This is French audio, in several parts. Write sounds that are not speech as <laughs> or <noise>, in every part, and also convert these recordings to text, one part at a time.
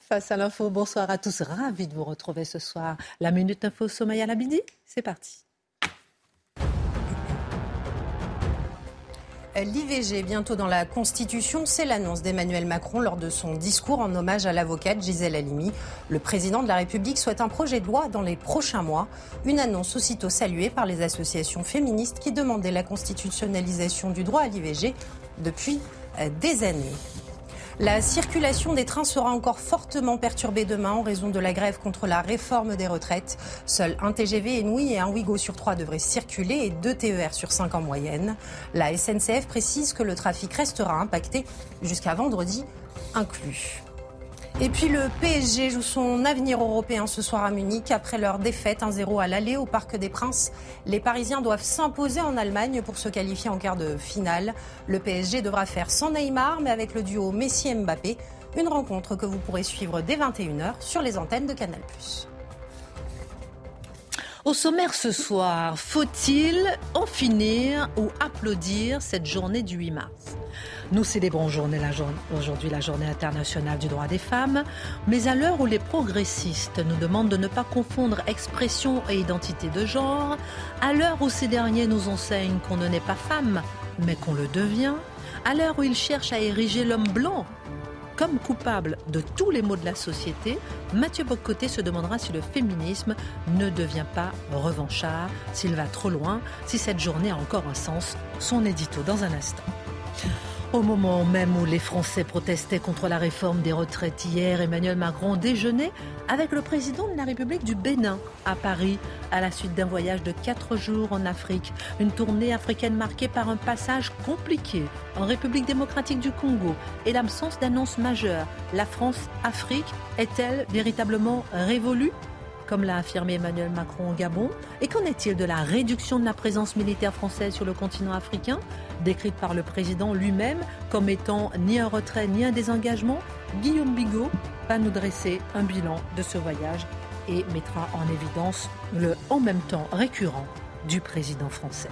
Face à l'info, bonsoir à tous. Ravi de vous retrouver ce soir. La Minute Info Somaya Labidi, c'est parti. L'IVG bientôt dans la Constitution, c'est l'annonce d'Emmanuel Macron lors de son discours en hommage à l'avocate Gisèle Halimi. Le président de la République souhaite un projet de loi dans les prochains mois. Une annonce aussitôt saluée par les associations féministes qui demandaient la constitutionnalisation du droit à l'IVG depuis euh, des années. La circulation des trains sera encore fortement perturbée demain en raison de la grève contre la réforme des retraites. Seul un TGV Inouï et un Ouigo sur trois devraient circuler et deux TER sur cinq en moyenne. La SNCF précise que le trafic restera impacté jusqu'à vendredi inclus. Et puis le PSG joue son avenir européen ce soir à Munich. Après leur défaite 1-0 à l'aller au Parc des Princes, les Parisiens doivent s'imposer en Allemagne pour se qualifier en quart de finale. Le PSG devra faire sans Neymar, mais avec le duo Messi-Mbappé. Une rencontre que vous pourrez suivre dès 21h sur les antennes de Canal+. Au sommaire ce soir, faut-il en finir ou applaudir cette journée du 8 mars? Nous célébrons aujourd'hui la journée internationale du droit des femmes, mais à l'heure où les progressistes nous demandent de ne pas confondre expression et identité de genre, à l'heure où ces derniers nous enseignent qu'on ne naît pas femme, mais qu'on le devient, à l'heure où ils cherchent à ériger l'homme blanc comme coupable de tous les maux de la société, Mathieu Bocoté se demandera si le féminisme ne devient pas revanchard, s'il va trop loin, si cette journée a encore un sens. Son édito dans un instant. Au moment même où les Français protestaient contre la réforme des retraites hier, Emmanuel Macron déjeunait avec le président de la République du Bénin à Paris à la suite d'un voyage de quatre jours en Afrique. Une tournée africaine marquée par un passage compliqué en République démocratique du Congo et l'absence d'annonces majeures. La France-Afrique est-elle véritablement révolue? Comme l'a affirmé Emmanuel Macron au Gabon Et qu'en est-il de la réduction de la présence militaire française sur le continent africain, décrite par le président lui-même comme étant ni un retrait ni un désengagement? Guillaume Bigot va nous dresser un bilan de ce voyage et mettra en évidence le en même temps récurrent du président français.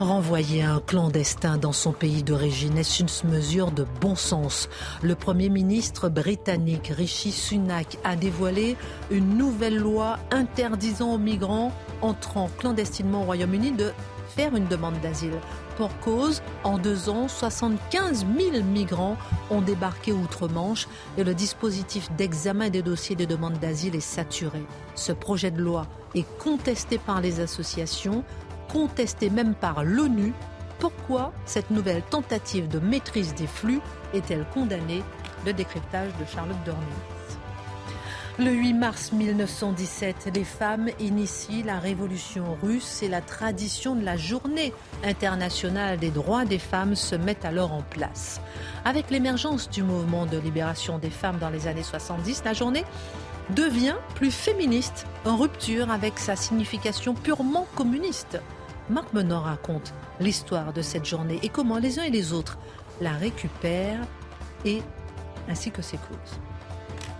Renvoyer un clandestin dans son pays d'origine est une mesure de bon sens? Le Premier ministre britannique Rishi Sunak a dévoilé une nouvelle loi interdisant aux migrants entrant clandestinement au Royaume-Uni de faire une demande d'asile. Pour cause, en deux ans, 75 000 migrants ont débarqué outre-Manche et le dispositif d'examen des dossiers de demande d'asile est saturé. Ce projet de loi est contesté par les associations, contestée même par l'ONU, pourquoi cette nouvelle tentative de maîtrise des flux est-elle condamnée Le décryptage de Charlotte Dornelis. Le 8 mars 1917, les femmes initient la révolution russe et la tradition de la journée internationale des droits des femmes se met alors en place. Avec l'émergence du mouvement de libération des femmes dans les années 70, la journée devient plus féministe, en rupture avec sa signification purement communiste. Marc Menon raconte l'histoire de cette journée et comment les uns et les autres la récupèrent et ainsi que ses causes.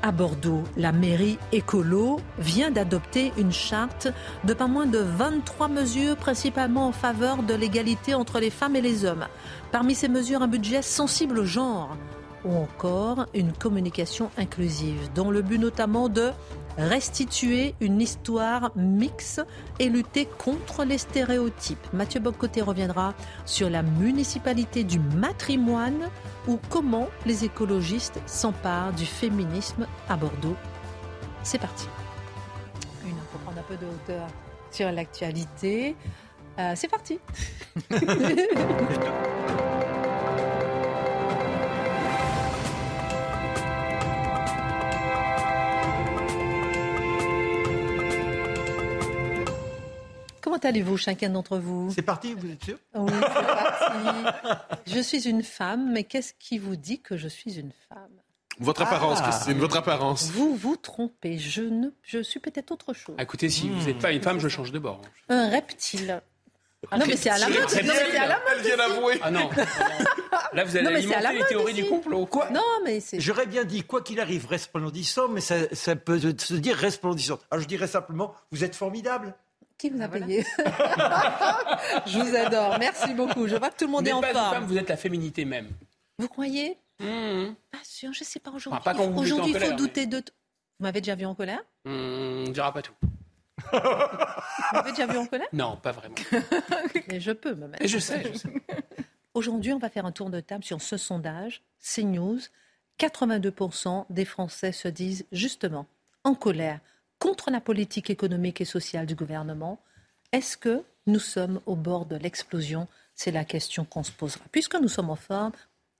À Bordeaux, la mairie écolo vient d'adopter une charte de pas moins de 23 mesures, principalement en faveur de l'égalité entre les femmes et les hommes. Parmi ces mesures, un budget sensible au genre ou encore une communication inclusive, dont le but notamment de restituer une histoire mixte et lutter contre les stéréotypes. Mathieu Bobcoté reviendra sur la municipalité du matrimoine ou comment les écologistes s'emparent du féminisme à Bordeaux. C'est parti. Une pour prendre un peu de hauteur sur l'actualité. Euh, c'est parti. <laughs> Comment allez-vous, chacun d'entre vous C'est parti, vous êtes sûr Oui, c'est parti. je suis une femme, mais qu'est-ce qui vous dit que je suis une femme? Votre apparence, ah. Christine, votre apparence. Vous vous trompez. Je, ne, je suis peut-être autre chose. Ah, écoutez, si vous n'êtes pas une femme, je change de bord. Un reptile. Ah, non, mais c'est à la mode. Non, mais c'est à la mode. Elle vient d'avouer. Ah non. Là, vous allez alimenter les théories du complot. Quoi Non, mais c'est. J'aurais bien dit, quoi qu'il arrive, resplendissant, mais ça, ça, peut se dire resplendissant. Alors, je dirais simplement, vous êtes formidable. Qui vous a ah, payé <laughs> Je vous adore. Merci beaucoup. Je vois que tout le monde est en forme. Vous êtes la féminité même. Vous croyez? Mmh. Pas sûr, je ne sais pas aujourd'hui. aujourd'hui, il faut douter de. Vous m'avez déjà vu en colère? Mmh, On ne dira pas tout. Vous m'avez déjà vu en colère? Non, pas vraiment. <laughs> Mais je peux me mettre. Et je sais, je sais. <laughs> Aujourd'hui, on va faire un tour de table sur ce sondage CNews. 82% des Français se disent justement en colère contre la politique économique et sociale du gouvernement. Est-ce que nous sommes au bord de l'explosion? C'est la question qu'on se posera. Puisque nous sommes en forme,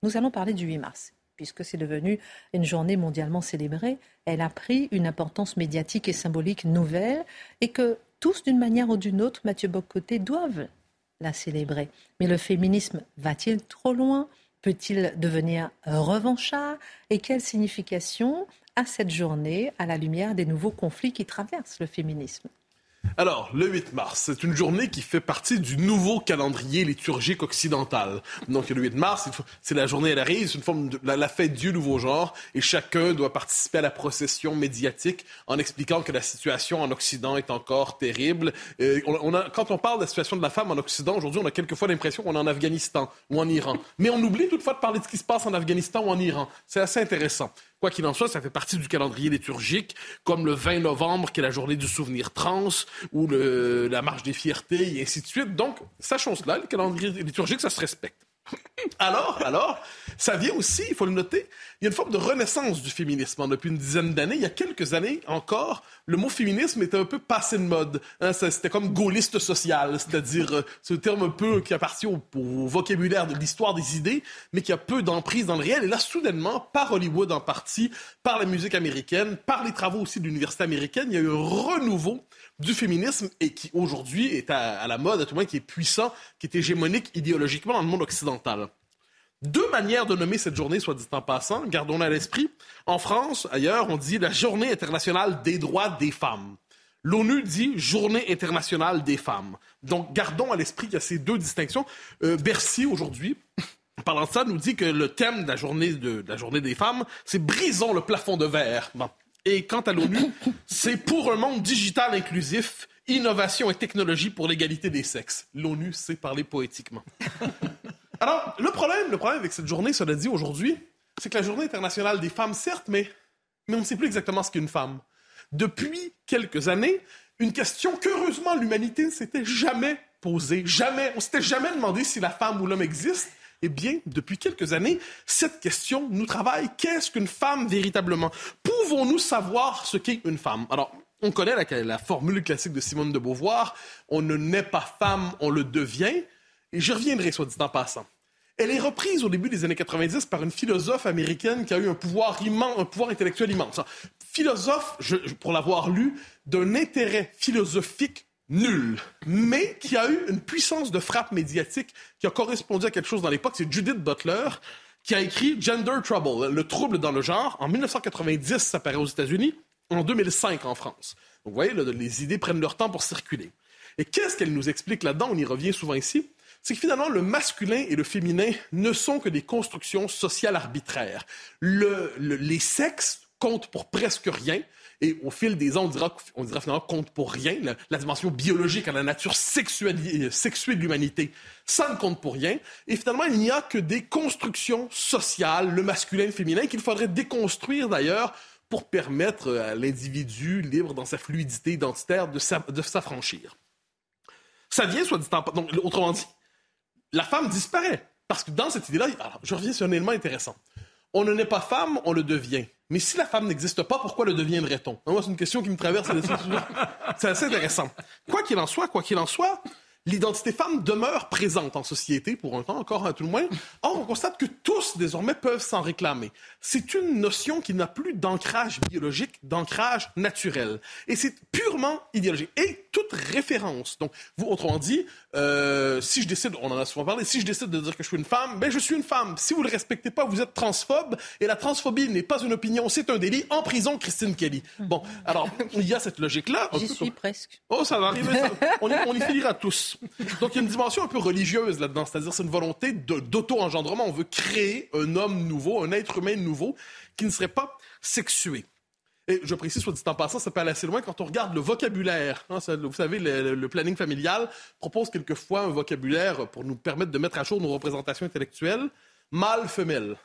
nous allons parler du 8 mars. Puisque c'est devenu une journée mondialement célébrée, elle a pris une importance médiatique et symbolique nouvelle et que tous, d'une manière ou d'une autre, Mathieu Bocoté, doivent la célébrer. Mais le féminisme va-t-il trop loin? Peut-il devenir revanchard Et quelle signification a cette journée à la lumière des nouveaux conflits qui traversent le féminisme? Alors, le 8 mars, c'est une journée qui fait partie du nouveau calendrier liturgique occidental. Donc, le 8 mars, c'est la journée, elle arrive, c'est une forme de la, fête du nouveau genre, et chacun doit participer à la procession médiatique en expliquant que la situation en Occident est encore terrible. a, quand on parle de la situation de la femme en Occident, aujourd'hui, on a quelquefois l'impression qu'on est en Afghanistan ou en Iran. Mais on oublie toutefois de parler de ce qui se passe en Afghanistan ou en Iran. C'est assez intéressant. Quoi qu'il en soit, ça fait partie du calendrier liturgique, comme le 20 novembre, qui est la journée du souvenir trans, ou le, la marche des fiertés, et ainsi de suite. Donc, sachons cela, le calendrier liturgique, ça se respecte. Alors, alors, ça vient aussi, il faut le noter, il y a une forme de renaissance du féminisme. Depuis une dizaine d'années, il y a quelques années encore, le mot féminisme était un peu passé de mode. Hein. C'était comme gaulliste social, c'est-à-dire euh, ce terme un peu qui appartient au, vocabulaire de l'histoire des idées, mais qui a peu d'emprise dans le réel. Et là, soudainement, par Hollywood en partie, par la musique américaine, par les travaux aussi de l'université américaine, il y a eu un renouveau du féminisme et qui aujourd'hui est à, la mode, à tout le moins qui est puissant, qui est hégémonique idéologiquement dans le monde occidental. Deux manières de nommer cette journée, soit dit en passant, gardons-la à l'esprit. En France, ailleurs, on dit la Journée internationale des droits des femmes. L'ONU dit Journée internationale des femmes. Donc, gardons à l'esprit qu'il y a ces deux distinctions. Euh, Bercy, aujourd'hui, en parlant de ça, nous dit que le thème de la journée, de, la journée des femmes, c'est Brisons le plafond de verre. Et quant à l'ONU, c'est pour un monde digital inclusif, innovation et technologie pour l'égalité des sexes. L'ONU sait parler poétiquement. <laughs> Alors, le problème, le problème avec cette journée, cela dit aujourd'hui, c'est que la journée internationale des femmes, certes, mais, mais on ne sait plus exactement ce qu'est une femme. Depuis quelques années, une question qu'heureusement l'humanité ne s'était jamais posée. Jamais. On s'était jamais demandé si la femme ou l'homme existe. Eh bien, depuis quelques années, cette question nous travaille. Qu'est-ce qu'une femme véritablement? Pouvons-nous savoir ce qu'est une femme? Alors, on connaît la, formule classique de Simone de Beauvoir on ne naît pas femme, on le devient. Et j'y reviendrai, soit dit en passant. Elle est reprise au début des années 90 par une philosophe américaine qui a eu un pouvoir un pouvoir intellectuel immense. Philosophe, pour l'avoir lu, d'un intérêt philosophique nul, mais qui a eu une puissance de frappe médiatique qui a correspondu à quelque chose dans l'époque. C'est Judith Butler qui a écrit Gender Trouble, le trouble dans le genre. En 1990, ça paraît aux États-Unis. En 2005, en France. Vous voyez, les idées prennent leur temps pour circuler. Et qu'est-ce qu'elle nous explique là-dedans? On y revient souvent ici. C'est que finalement, le masculin et le féminin ne sont que des constructions sociales arbitraires. les sexes comptent pour presque rien. Et au fil des ans, on dira, on dira finalement compte pour rien. La, dimension biologique à la nature sexuelle, sexuée de l'humanité, ça ne compte pour rien. Et finalement, il n'y a que des constructions sociales, le masculin le féminin, qu'il faudrait déconstruire d'ailleurs pour permettre à l'individu libre dans sa fluidité identitaire de s'affranchir. Ça vient, soit dit en... Donc, autrement dit, la femme disparaît. Parce que dans cette idée-là, je reviens sur un élément intéressant. On ne naît pas femme, on le devient. Mais si la femme n'existe pas, pourquoi le deviendrait-on? Moi, c'est une question qui me traverse. C'est assez intéressant. Quoi qu'il en soit, quoi qu'il en soit, l'identité femme demeure présente en société, pour un temps encore à tout le moins. Or, on constate que tous, désormais, peuvent s'en réclamer. C'est une notion qui n'a plus d'ancrage biologique, d'ancrage naturel. Et c'est purement idéologique. Et toute référence, donc, vous, autrement dit, euh, si je décide, on en a souvent parlé, si je décide de dire que je suis une femme, ben je suis une femme. Si vous ne le respectez pas, vous êtes transphobe. Et la transphobie n'est pas une opinion, c'est un délit. En prison, Christine Kelly. Bon, alors, il y a cette logique-là. J'y suis presque. Oh, ça va arriver. On, y, on y finira tous. <laughs> Donc, il y a une dimension un peu religieuse là-dedans, c'est-à-dire c'est une volonté d'auto-engendrement. On veut créer un homme nouveau, un être humain nouveau qui ne serait pas sexué. Et je précise, soit dit en passant, ça peut aller assez loin quand on regarde le vocabulaire. Hein, vous savez, le, planning familial propose quelquefois un vocabulaire pour nous permettre de mettre à jour nos représentations intellectuelles. Mâle, femelle.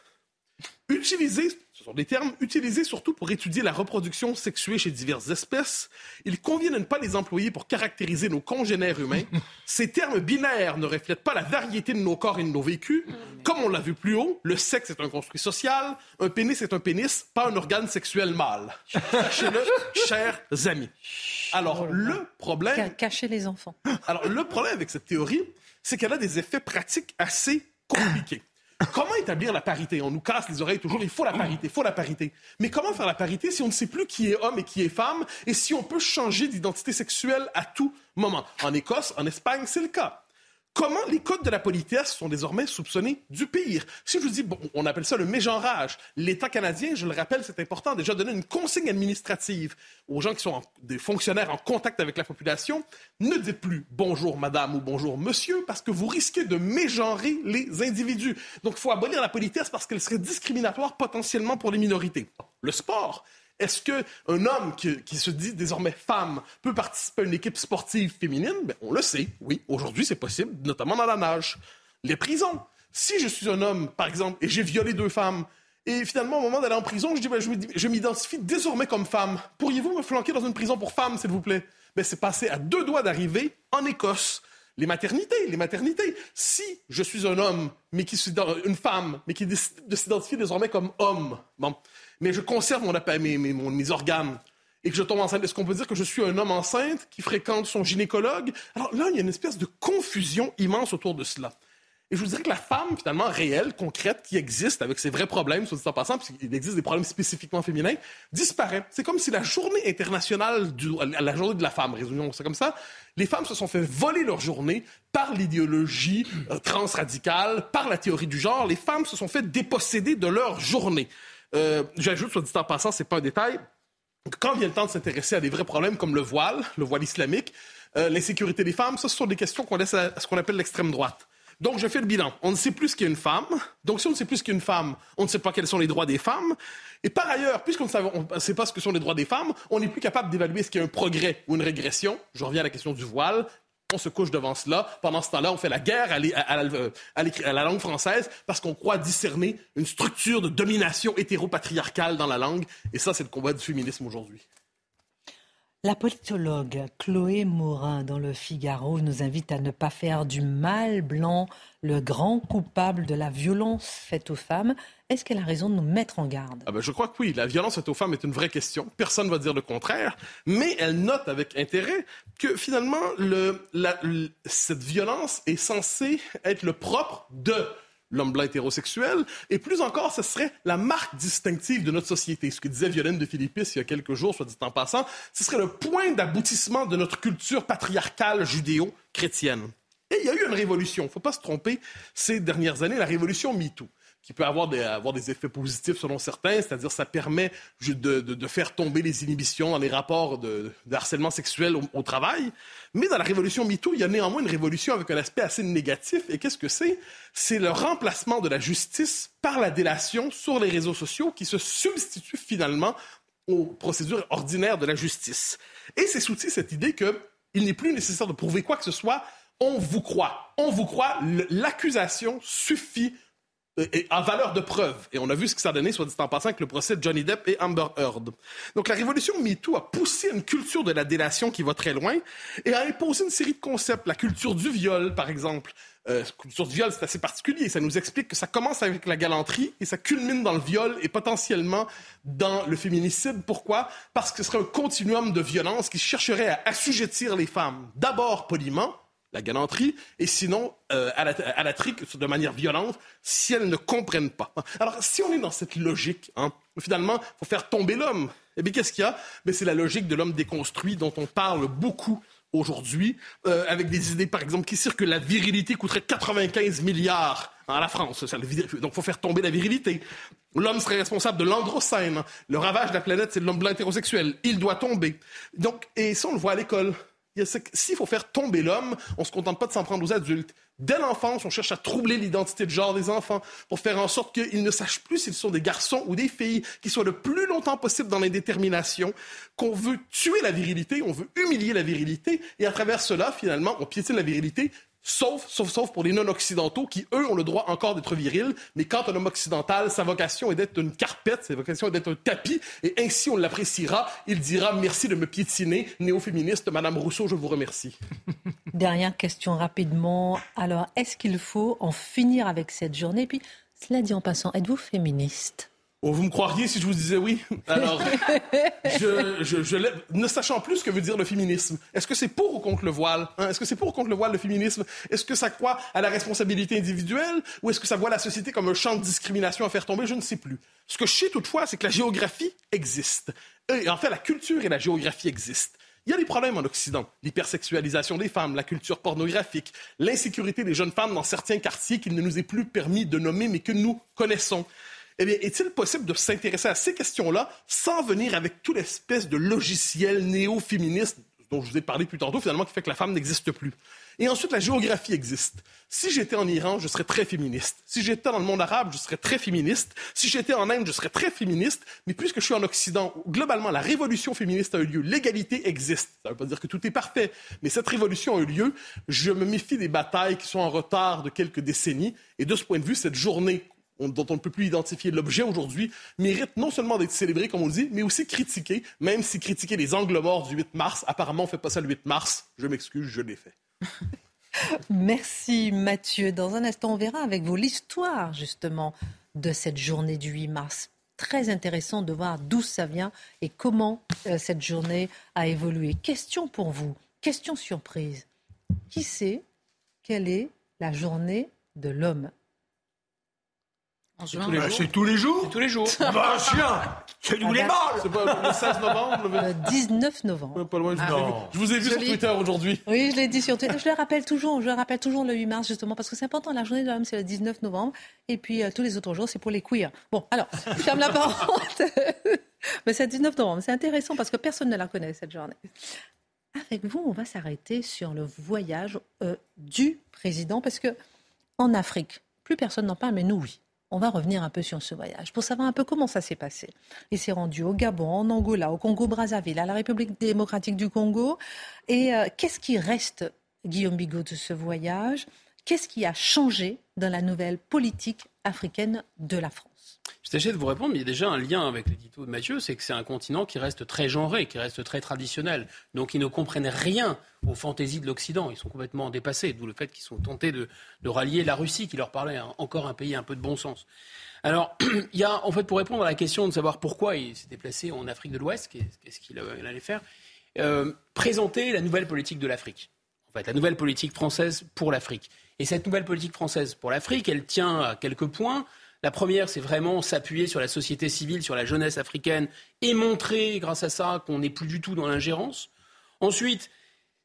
Utilisé ce sont des termes utilisés surtout pour étudier la reproduction sexuée chez diverses espèces. Il convient de ne pas les employer pour caractériser nos congénères humains. <laughs> Ces termes binaires ne reflètent pas la variété de nos corps et de nos vécus. Comme on l'a vu plus haut, le sexe est un construit social, un pénis est un pénis, pas un organe sexuel mâle. Sachez-le, <laughs> chers amis. Alors, oh le problème... Cacher les enfants. Alors, le problème avec cette théorie, c'est qu'elle a des effets pratiques assez compliqués. Comment établir la parité? On nous casse les oreilles toujours, il faut la parité, il faut la parité. Mais comment faire la parité si on ne sait plus qui est homme et qui est femme et si on peut changer d'identité sexuelle à tout moment? En Écosse, en Espagne, c'est le cas. Comment les codes de la politesse sont désormais soupçonnés du pire? Si je vous dis, bon, on appelle ça le mégenrage, l'État canadien, je le rappelle, c'est important, déjà donner une consigne administrative aux gens qui sont des fonctionnaires en contact avec la population. Ne dites plus bonjour madame ou bonjour monsieur parce que vous risquez de mégenrer les individus. Donc il faut abolir la politesse parce qu'elle serait discriminatoire potentiellement pour les minorités. Le sport, est-ce qu'un homme qui, se dit désormais femme peut participer à une équipe sportive féminine? Ben, on le sait, oui. Aujourd'hui, c'est possible, notamment dans la nage. Les prisons. Si je suis un homme, par exemple, et j'ai violé deux femmes, et finalement, au moment d'aller en prison, je dis, ben, je m'identifie désormais comme femme. Pourriez-vous me flanquer dans une prison pour femme, s'il vous plaît? Ben, c'est passé à deux doigts d'arriver en Écosse. Les maternités, les maternités. Si je suis un homme, mais qui une femme, mais qui décide de s'identifier désormais comme homme, bon, mais je conserve mon, mes, mes, organes et que je tombe enceinte, est-ce qu'on peut dire que je suis un homme enceinte qui fréquente son gynécologue? Alors là, il y a une espèce de confusion immense autour de cela. Et je vous dirais que la femme, finalement, réelle, concrète, qui existe avec ses vrais problèmes, soit dit en passant, puisqu'il existe des problèmes spécifiquement féminins, disparaît. C'est comme si la journée internationale, du, la journée de la femme, résumons ça comme ça, les femmes se sont fait voler leur journée par l'idéologie euh, transradicale, par la théorie du genre. Les femmes se sont fait déposséder de leur journée. Euh, j'ajoute, soit dit en passant, c'est pas un détail, quand vient le temps de s'intéresser à des vrais problèmes comme le voile, le voile islamique, euh, l'insécurité des femmes, ça, ce sont des questions qu'on laisse à ce qu'on appelle l'extrême droite. Donc, je fais le bilan. On ne sait plus ce qu'est une femme. Donc, si on ne sait plus ce qu'est une femme, on ne sait pas quels sont les droits des femmes. Et par ailleurs, puisqu'on ne sait pas ce que sont les droits des femmes, on n'est plus capable d'évaluer ce qu'est un progrès ou une régression. Je reviens à la question du voile on se couche devant cela. Pendant ce temps-là, on fait la guerre à, la langue française parce qu'on croit discerner une structure de domination hétéropatriarcale dans la langue. Et ça, c'est le combat du féminisme aujourd'hui. La politologue Chloé Morin dans le Figaro nous invite à ne pas faire du mal blanc le grand coupable de la violence faite aux femmes. Est-ce qu'elle a raison de nous mettre en garde? Ah ben, Je crois que oui. La violence faite aux femmes est une vraie question. Personne ne va dire le contraire. Mais elle note avec intérêt que finalement, cette violence est censée être le propre de l'homme blanc hétérosexuel, et plus encore, ce serait la marque distinctive de notre société. Ce que disait Violaine de Philippis il y a quelques jours, soit dit en passant, ce serait le point d'aboutissement de notre culture patriarcale judéo-chrétienne. Et il y a eu une révolution, il ne faut pas se tromper, ces dernières années, la révolution MeToo qui peut avoir des, avoir des effets positifs selon certains, c'est-à-dire ça permet de, de, faire tomber les inhibitions dans les rapports de, harcèlement sexuel au, travail. Mais dans la révolution MeToo, il y a néanmoins une révolution avec un aspect assez négatif. Et qu'est-ce que c'est? C'est le remplacement de la justice par la délation sur les réseaux sociaux qui se substitue finalement aux procédures ordinaires de la justice. Et c'est sous cette idée qu'il n'est plus nécessaire de prouver quoi que ce soit. On vous croit. On vous croit. L'accusation suffit euh, en valeur de preuve. Et on a vu ce que ça a donné, soit dit en passant, avec le procès de Johnny Depp et Amber Heard. Donc la révolution MeToo a poussé une culture de la délation qui va très loin et a imposé une série de concepts. La culture du viol, par exemple. Euh, culture du viol, c'est assez particulier. Ça nous explique que ça commence avec la galanterie et ça culmine dans le viol et potentiellement dans le féminicide. Pourquoi? Parce que ce serait un continuum de violence qui chercherait à assujettir les femmes, d'abord poliment, la galanterie, et sinon euh, à, la, trique de manière violente si elles ne comprennent pas. Alors, si on est dans cette logique, hein, finalement, il faut faire tomber l'homme. Eh bien, qu'est-ce qu'il y a? Ben, C'est la logique de l'homme déconstruit dont on parle beaucoup aujourd'hui, euh, avec des idées, par exemple, qui circulent que la virilité coûterait 95 milliards à la France. Donc, il faut faire tomber la virilité. L'homme serait responsable de l'androcène. Le ravage de la planète, c'est l'homme blanc hétérosexuel. Il doit tomber. Donc, et ça, on le voit à l'école. S'il faut faire tomber l'homme, on ne se contente pas de s'en prendre aux adultes. Dès l'enfance, on cherche à troubler l'identité de genre des enfants pour faire en sorte qu'ils ne sachent plus s'ils sont des garçons ou des filles, qu'ils soient le plus longtemps possible dans l'indétermination, qu'on veut tuer la virilité, on veut humilier la virilité, et à travers cela, finalement, on piétine la virilité Sauf, sauf, sauf pour les non-occidentaux qui, eux, ont le droit encore d'être virils. Mais quant à l'homme occidental, sa vocation est d'être une carpette, sa vocation est d'être un tapis. Et ainsi, on l'appréciera. Il dira merci de me piétiner. Néo-féministe, Madame Rousseau, je vous remercie. <laughs> Dernière question rapidement. Alors, est-ce qu'il faut en finir avec cette journée? Puis, cela dit en passant, êtes-vous féministe? Oh, vous me croiriez si je vous disais oui? Alors, ne sachant plus ce que veut dire le féminisme, est-ce que c'est pour ou contre le voile? Hein? Est-ce que c'est pour ou contre le voile, le féminisme? Est-ce que ça croit à la responsabilité individuelle ou est-ce que ça voit la société comme un champ de discrimination à faire tomber? Je ne sais plus. Ce que je sais toutefois, c'est que la géographie existe. Et en fait, la culture et la géographie existent. Il y a des problèmes en Occident. L'hypersexualisation des femmes, la culture pornographique, l'insécurité des jeunes femmes dans certains quartiers qu'il ne nous est plus permis de nommer mais que nous connaissons. Eh bien, est-il possible de s'intéresser à ces questions-là sans venir avec toute espèce de logiciel néo-féministe dont je vous ai parlé plus tantôt, finalement, qui fait que la femme n'existe plus? Et ensuite, la géographie existe. Si j'étais en Iran, je serais très féministe. Si j'étais dans le monde arabe, je serais très féministe. Si j'étais en Inde, je serais très féministe. Mais puisque je suis en Occident, globalement la révolution féministe a eu lieu, l'égalité existe. Ça ne veut pas dire que tout est parfait, mais cette révolution a eu lieu. Je me méfie des batailles qui sont en retard de quelques décennies. Et de ce point de vue, cette journée dont on ne peut plus identifier l'objet aujourd'hui, mérite non seulement d'être célébré, comme on le dit, mais aussi critiqué, même si critiquer les angles morts du 8 mars, apparemment on fait pas ça le 8 mars. Je m'excuse, je l'ai fait. <laughs> Merci Mathieu. Dans un instant, on verra avec vous l'histoire justement de cette journée du 8 mars. Très intéressant de voir d'où ça vient et comment euh, cette journée a évolué. Question pour vous, question surprise. Qui sait quelle est la journée de l'homme? C'est tous les jours C'est tous les jours. Bah, chien C'est nous les balles C'est pas le 16 novembre Le 19 novembre. pas loin, je, je vous ai vu sur Twitter aujourd'hui. Oui, je l'ai dit sur Twitter. Je le rappelle toujours, je le rappelle toujours le 8 mars, justement, parce que c'est important. La journée de l'homme, c'est le 19 novembre. Et puis, euh, tous les autres jours, c'est pour les queers. Bon, alors, je ferme la <laughs> parenthèse. Mais c'est le 19 novembre. C'est intéressant parce que personne ne la connaît, cette journée. Avec vous, on va s'arrêter sur le voyage euh, du président, parce que en Afrique, plus personne n'en parle, mais nous, oui on va revenir un peu sur ce voyage pour savoir un peu comment ça s'est passé. Il s'est rendu au Gabon, en Angola, au Congo-Brazzaville, à la République démocratique du Congo. Et euh, qu'est-ce qui reste, Guillaume Bigot, de ce voyage? Qu'est-ce qui a changé dans la nouvelle politique africaine de la France? Je tâchais de vous répondre, mais il y a déjà un lien avec l'édito de Mathieu, c'est que c'est un continent qui reste très genré, qui reste très traditionnel. Donc ils ne comprennent rien aux fantaisies de l'Occident. Ils sont complètement dépassés, d'où le fait qu'ils sont tentés de, rallier la Russie, qui leur parlait encore un pays un peu de bon sens. Alors, <clears throat> il y a, en fait, pour répondre à la question de savoir pourquoi il s'est déplacé en Afrique de l'Ouest, qu'est-ce qu'il allait faire, euh, présenter la nouvelle politique de l'Afrique. En fait, la nouvelle politique française pour l'Afrique. Et cette nouvelle politique française pour l'Afrique, elle tient à quelques points. La première, c'est vraiment s'appuyer sur la société civile, sur la jeunesse africaine et montrer, grâce à ça, qu'on n'est plus du tout dans l'ingérence. Ensuite,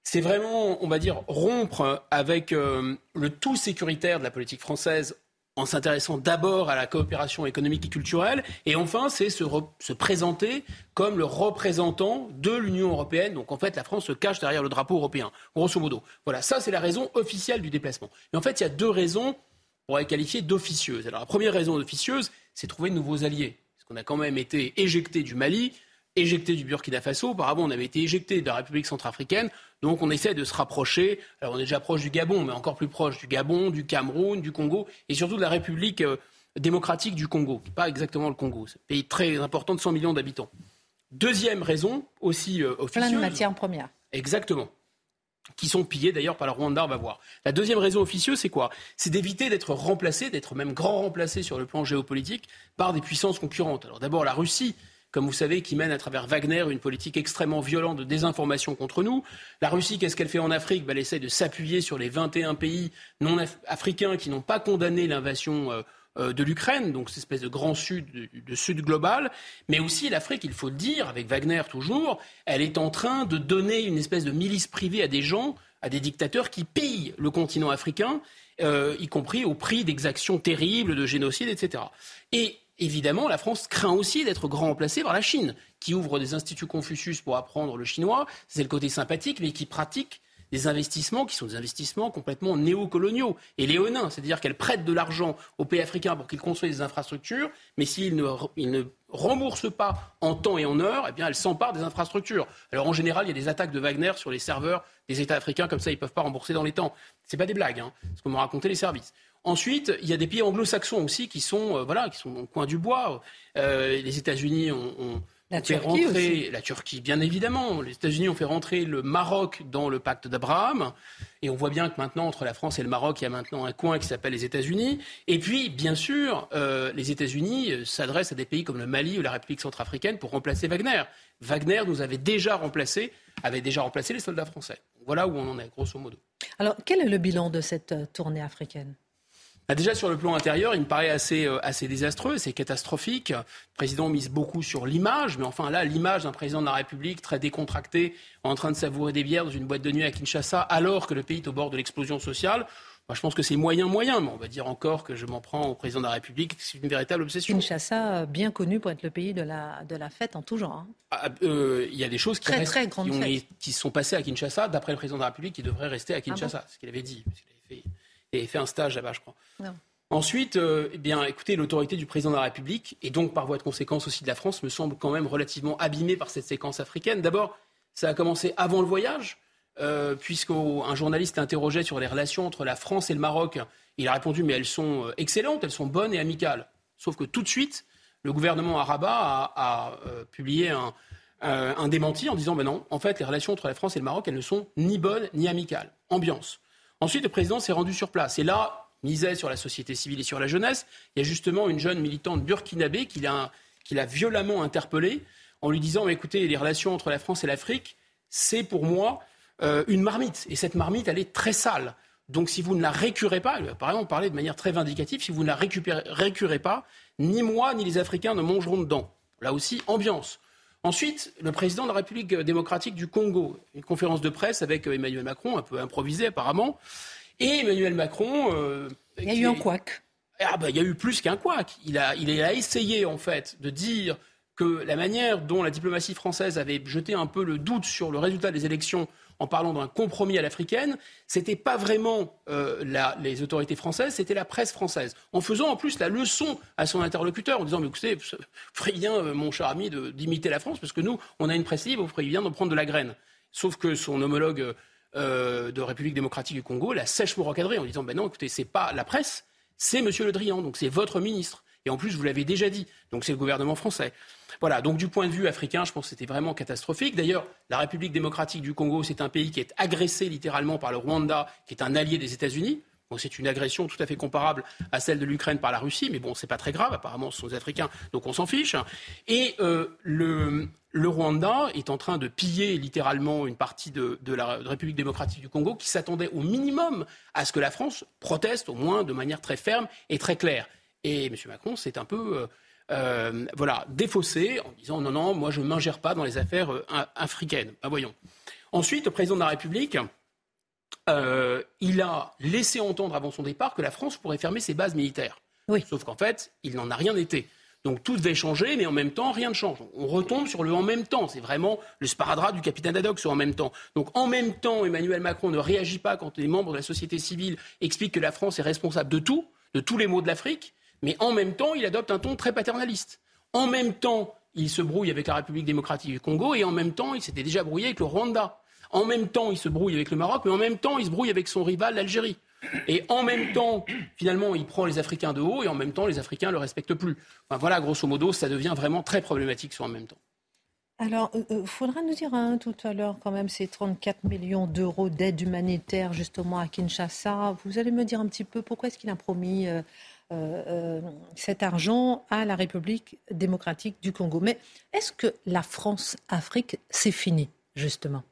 c'est vraiment, on va dire, rompre avec euh, le tout sécuritaire de la politique française en s'intéressant d'abord à la coopération économique et culturelle. Et enfin, c'est se, se, présenter comme le représentant de l'Union européenne. Donc en fait, la France se cache derrière le drapeau européen, grosso modo. Voilà, ça c'est la raison officielle du déplacement. Mais en fait, il y a deux raisons on pourrait qualifier d'officieuse. Alors la première raison d'officieuse, c'est trouver de nouveaux alliés. Parce qu'on a quand même été éjecté du Mali, éjecté du Burkina Faso. Auparavant, on avait été éjecté de la République centrafricaine. Donc on essaie de se rapprocher. Alors on est déjà proche du Gabon, mais encore plus proche du Gabon, du Cameroun, du Congo et surtout de la République euh, démocratique du Congo, pas exactement le Congo. C'est un pays très important de 100 millions d'habitants. Deuxième raison, aussi euh, officieuse. Plein de matières premières. Exactement qui sont pillés d'ailleurs par le Rwanda, on va voir. La deuxième raison officieuse, c'est quoi? C'est d'éviter d'être remplacé, d'être même grand remplacé sur le plan géopolitique par des puissances concurrentes. Alors d'abord la Russie, comme vous savez, qui mène à travers Wagner une politique extrêmement violente de désinformation contre nous. La Russie, qu'est-ce qu'elle fait en Afrique? Ben, Elle essaie de s'appuyer sur les 21 pays non africains qui n'ont pas condamné l'invasion euh, de l'Ukraine, donc cette espèce de grand sud, de, sud global, mais aussi l'Afrique, il faut le dire, avec Wagner toujours, elle est en train de donner une espèce de milice privée à des gens, à des dictateurs qui pillent le continent africain, euh, y compris au prix d'exactions terribles, de génocide, etc. Et évidemment, la France craint aussi d'être grand remplacée par la Chine, qui ouvre des instituts Confucius pour apprendre le chinois, c'est le côté sympathique, mais qui pratique des investissements qui sont des investissements complètement néocoloniaux et léonins, c'est-à-dire qu'elle prête de l'argent aux pays africains pour qu'ils construisent des infrastructures, mais s'ils ne, ne remboursent pas en temps et en heure, eh bien, elle s'empare des infrastructures. Alors en général, il y a des attaques de Wagner sur les serveurs des États africains, comme ça, ils ne peuvent pas rembourser dans les temps. Ce pas des blagues, hein, ce que m'ont raconté les services. Ensuite, il y a des pays anglo-saxons aussi qui sont, euh, voilà, qui sont au coin du bois. Euh, les États-Unis ont la Turquie aussi. La Turquie, bien évidemment. Les États-Unis ont fait rentrer le Maroc dans le pacte d'Abraham. Et on voit bien que maintenant, entre la France et le Maroc, il y a maintenant un coin qui s'appelle les États-Unis. Et puis, bien sûr, euh, les États-Unis euh, s'adressent à des pays comme le Mali ou la République centrafricaine pour remplacer Wagner. Wagner nous avait déjà remplacé, avait déjà remplacé les soldats français. Voilà où on en est, grosso modo. Alors, quel est le bilan de cette euh, tournée africaine? Bah, déjà sur le plan intérieur, il me paraît assez, euh, assez désastreux, c'est catastrophique. Le président mise beaucoup sur l'image, mais enfin là, l'image d'un président de la République très décontracté, en train de savourer des bières dans une boîte de nuit à Kinshasa, alors que le pays est au bord de l'explosion sociale. Bah, je pense que c'est moyen, moyen, mais on va dire encore que je m'en prends au président de la République, c'est une véritable obsession. Kinshasa, bien connu pour être le pays de la, de la fête en tout genre. Hein. Ah, euh, il y a des choses qui, très, qui, sont passées à Kinshasa, d'après le président de la République, qui devraient rester à ah Kinshasa, ce qu'il avait dit. avait fait et fait un stage là-bas, je crois. Ensuite, euh, eh bien, écoutez, l'autorité du président de la République, et donc par voie de conséquence aussi de la France, me semble quand même relativement abîmée par cette séquence africaine. D'abord, ça a commencé avant le voyage, euh, puisqu'un journaliste interrogeait sur les relations entre la France et le Maroc. Il a répondu, mais elles sont euh, excellentes, elles sont bonnes et amicales. Sauf que tout de suite, le gouvernement à a, publié un, un, démenti en disant, ben non, en fait, les relations entre la France et le Maroc, elles ne sont ni bonnes ni amicales. Ambiance. Ensuite, le président s'est rendu sur place. Et là, misait sur la société civile et sur la jeunesse. Il y a justement une jeune militante burkinabé qui l'a, violemment interpellée en lui disant écoutez, les relations entre la France et l'Afrique, c'est pour moi euh, une marmite. Et cette marmite, elle est très sale. Donc si vous ne la récurez pas, par exemple, parler de manière très vindicative, si vous ne la récurez pas, ni moi ni les Africains ne mangeront dedans. Là aussi, ambiance. Ensuite, le président de la République démocratique du Congo, une conférence de presse avec euh, Emmanuel Macron, un peu improvisée apparemment. Et Emmanuel Macron. Euh, il y a eu un couac. Ah ben, il y a eu plus qu'un couac. Il a, il a essayé, en fait, de dire que la manière dont la diplomatie française avait jeté un peu le doute sur le résultat des élections en parlant d'un compromis à l'africaine, c'était pas vraiment euh, les autorités françaises, c'était la presse française. En faisant en plus la leçon à son interlocuteur, en disant Mais écoutez, bien, euh, mon cher ami, d'imiter la France, parce que nous, on a une presse libre, vous feriez bien de prendre de la graine. Sauf que son homologue euh, de République démocratique du Congo l'a sèchement recadré en disant Ben non, écoutez, c'est pas la presse, c'est M. Le Drian, donc c'est votre ministre. Et en plus, vous l'avez déjà dit, donc c'est le gouvernement français. Voilà, donc du point de vue africain, je pense que c'était vraiment catastrophique. D'ailleurs, la République démocratique du Congo, c'est un pays qui est agressé littéralement par le Rwanda, qui est un allié des États-Unis. C'est une agression tout à fait comparable à celle de l'Ukraine par la Russie, mais bon, c'est pas très grave. Apparemment, ce sont des Africains, donc on s'en fiche. Et euh, le, Rwanda est en train de piller littéralement une partie de, de la République démocratique du Congo qui s'attendait au minimum à ce que la France proteste, au moins de manière très ferme et très claire. Et M. Macron, c'est un peu euh, euh, voilà, défaussé en disant non, non, moi je ne m'ingère pas dans les affaires euh, africaines. Ben, voyons. Ensuite, le président de la République, euh, il a laissé entendre avant son départ que la France pourrait fermer ses bases militaires. Oui. Sauf qu'en fait, il n'en a rien été. Donc tout devait changer, mais en même temps, rien ne change. On retombe sur le en même temps. C'est vraiment le sparadrap du capitaine Haddock sur en même temps. Donc en même temps, Emmanuel Macron ne réagit pas quand les membres de la société civile expliquent que la France est responsable de tout, de tous les maux de l'Afrique. Mais en même temps, il adopte un ton très paternaliste. En même temps, il se brouille avec la République démocratique du Congo et en même temps, il s'était déjà brouillé avec le Rwanda. En même temps, il se brouille avec le Maroc, mais en même temps, il se brouille avec son rival, l'Algérie. Et en même temps, finalement, il prend les Africains de haut et en même temps, les Africains ne le respectent plus. Voilà, grosso modo, ça devient vraiment très problématique sur en même temps. Alors, il euh, euh, faudra nous dire hein, tout à l'heure quand même ces 34 millions d'euros d'aide humanitaire justement à Kinshasa. Vous allez me dire un petit peu pourquoi est-ce qu'il a promis euh, cet argent à la République démocratique du Congo. Mais est-ce que la France-Afrique, c'est fini, justement?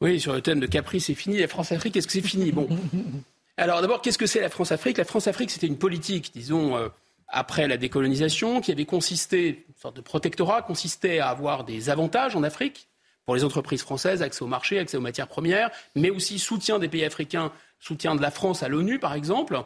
Oui, sur le thème de Capri, c'est fini. La France-Afrique, est-ce que c'est fini? Bon. <laughs> Alors d'abord, qu'est-ce que c'est la France-Afrique? La France-Afrique, c'était une politique, disons, après la décolonisation, qui avait consisté, une sorte de protectorat, consistait à avoir des avantages en Afrique pour les entreprises françaises, accès au marché, accès aux matières premières, mais aussi soutien des pays africains, soutien de la France à l'ONU, par exemple.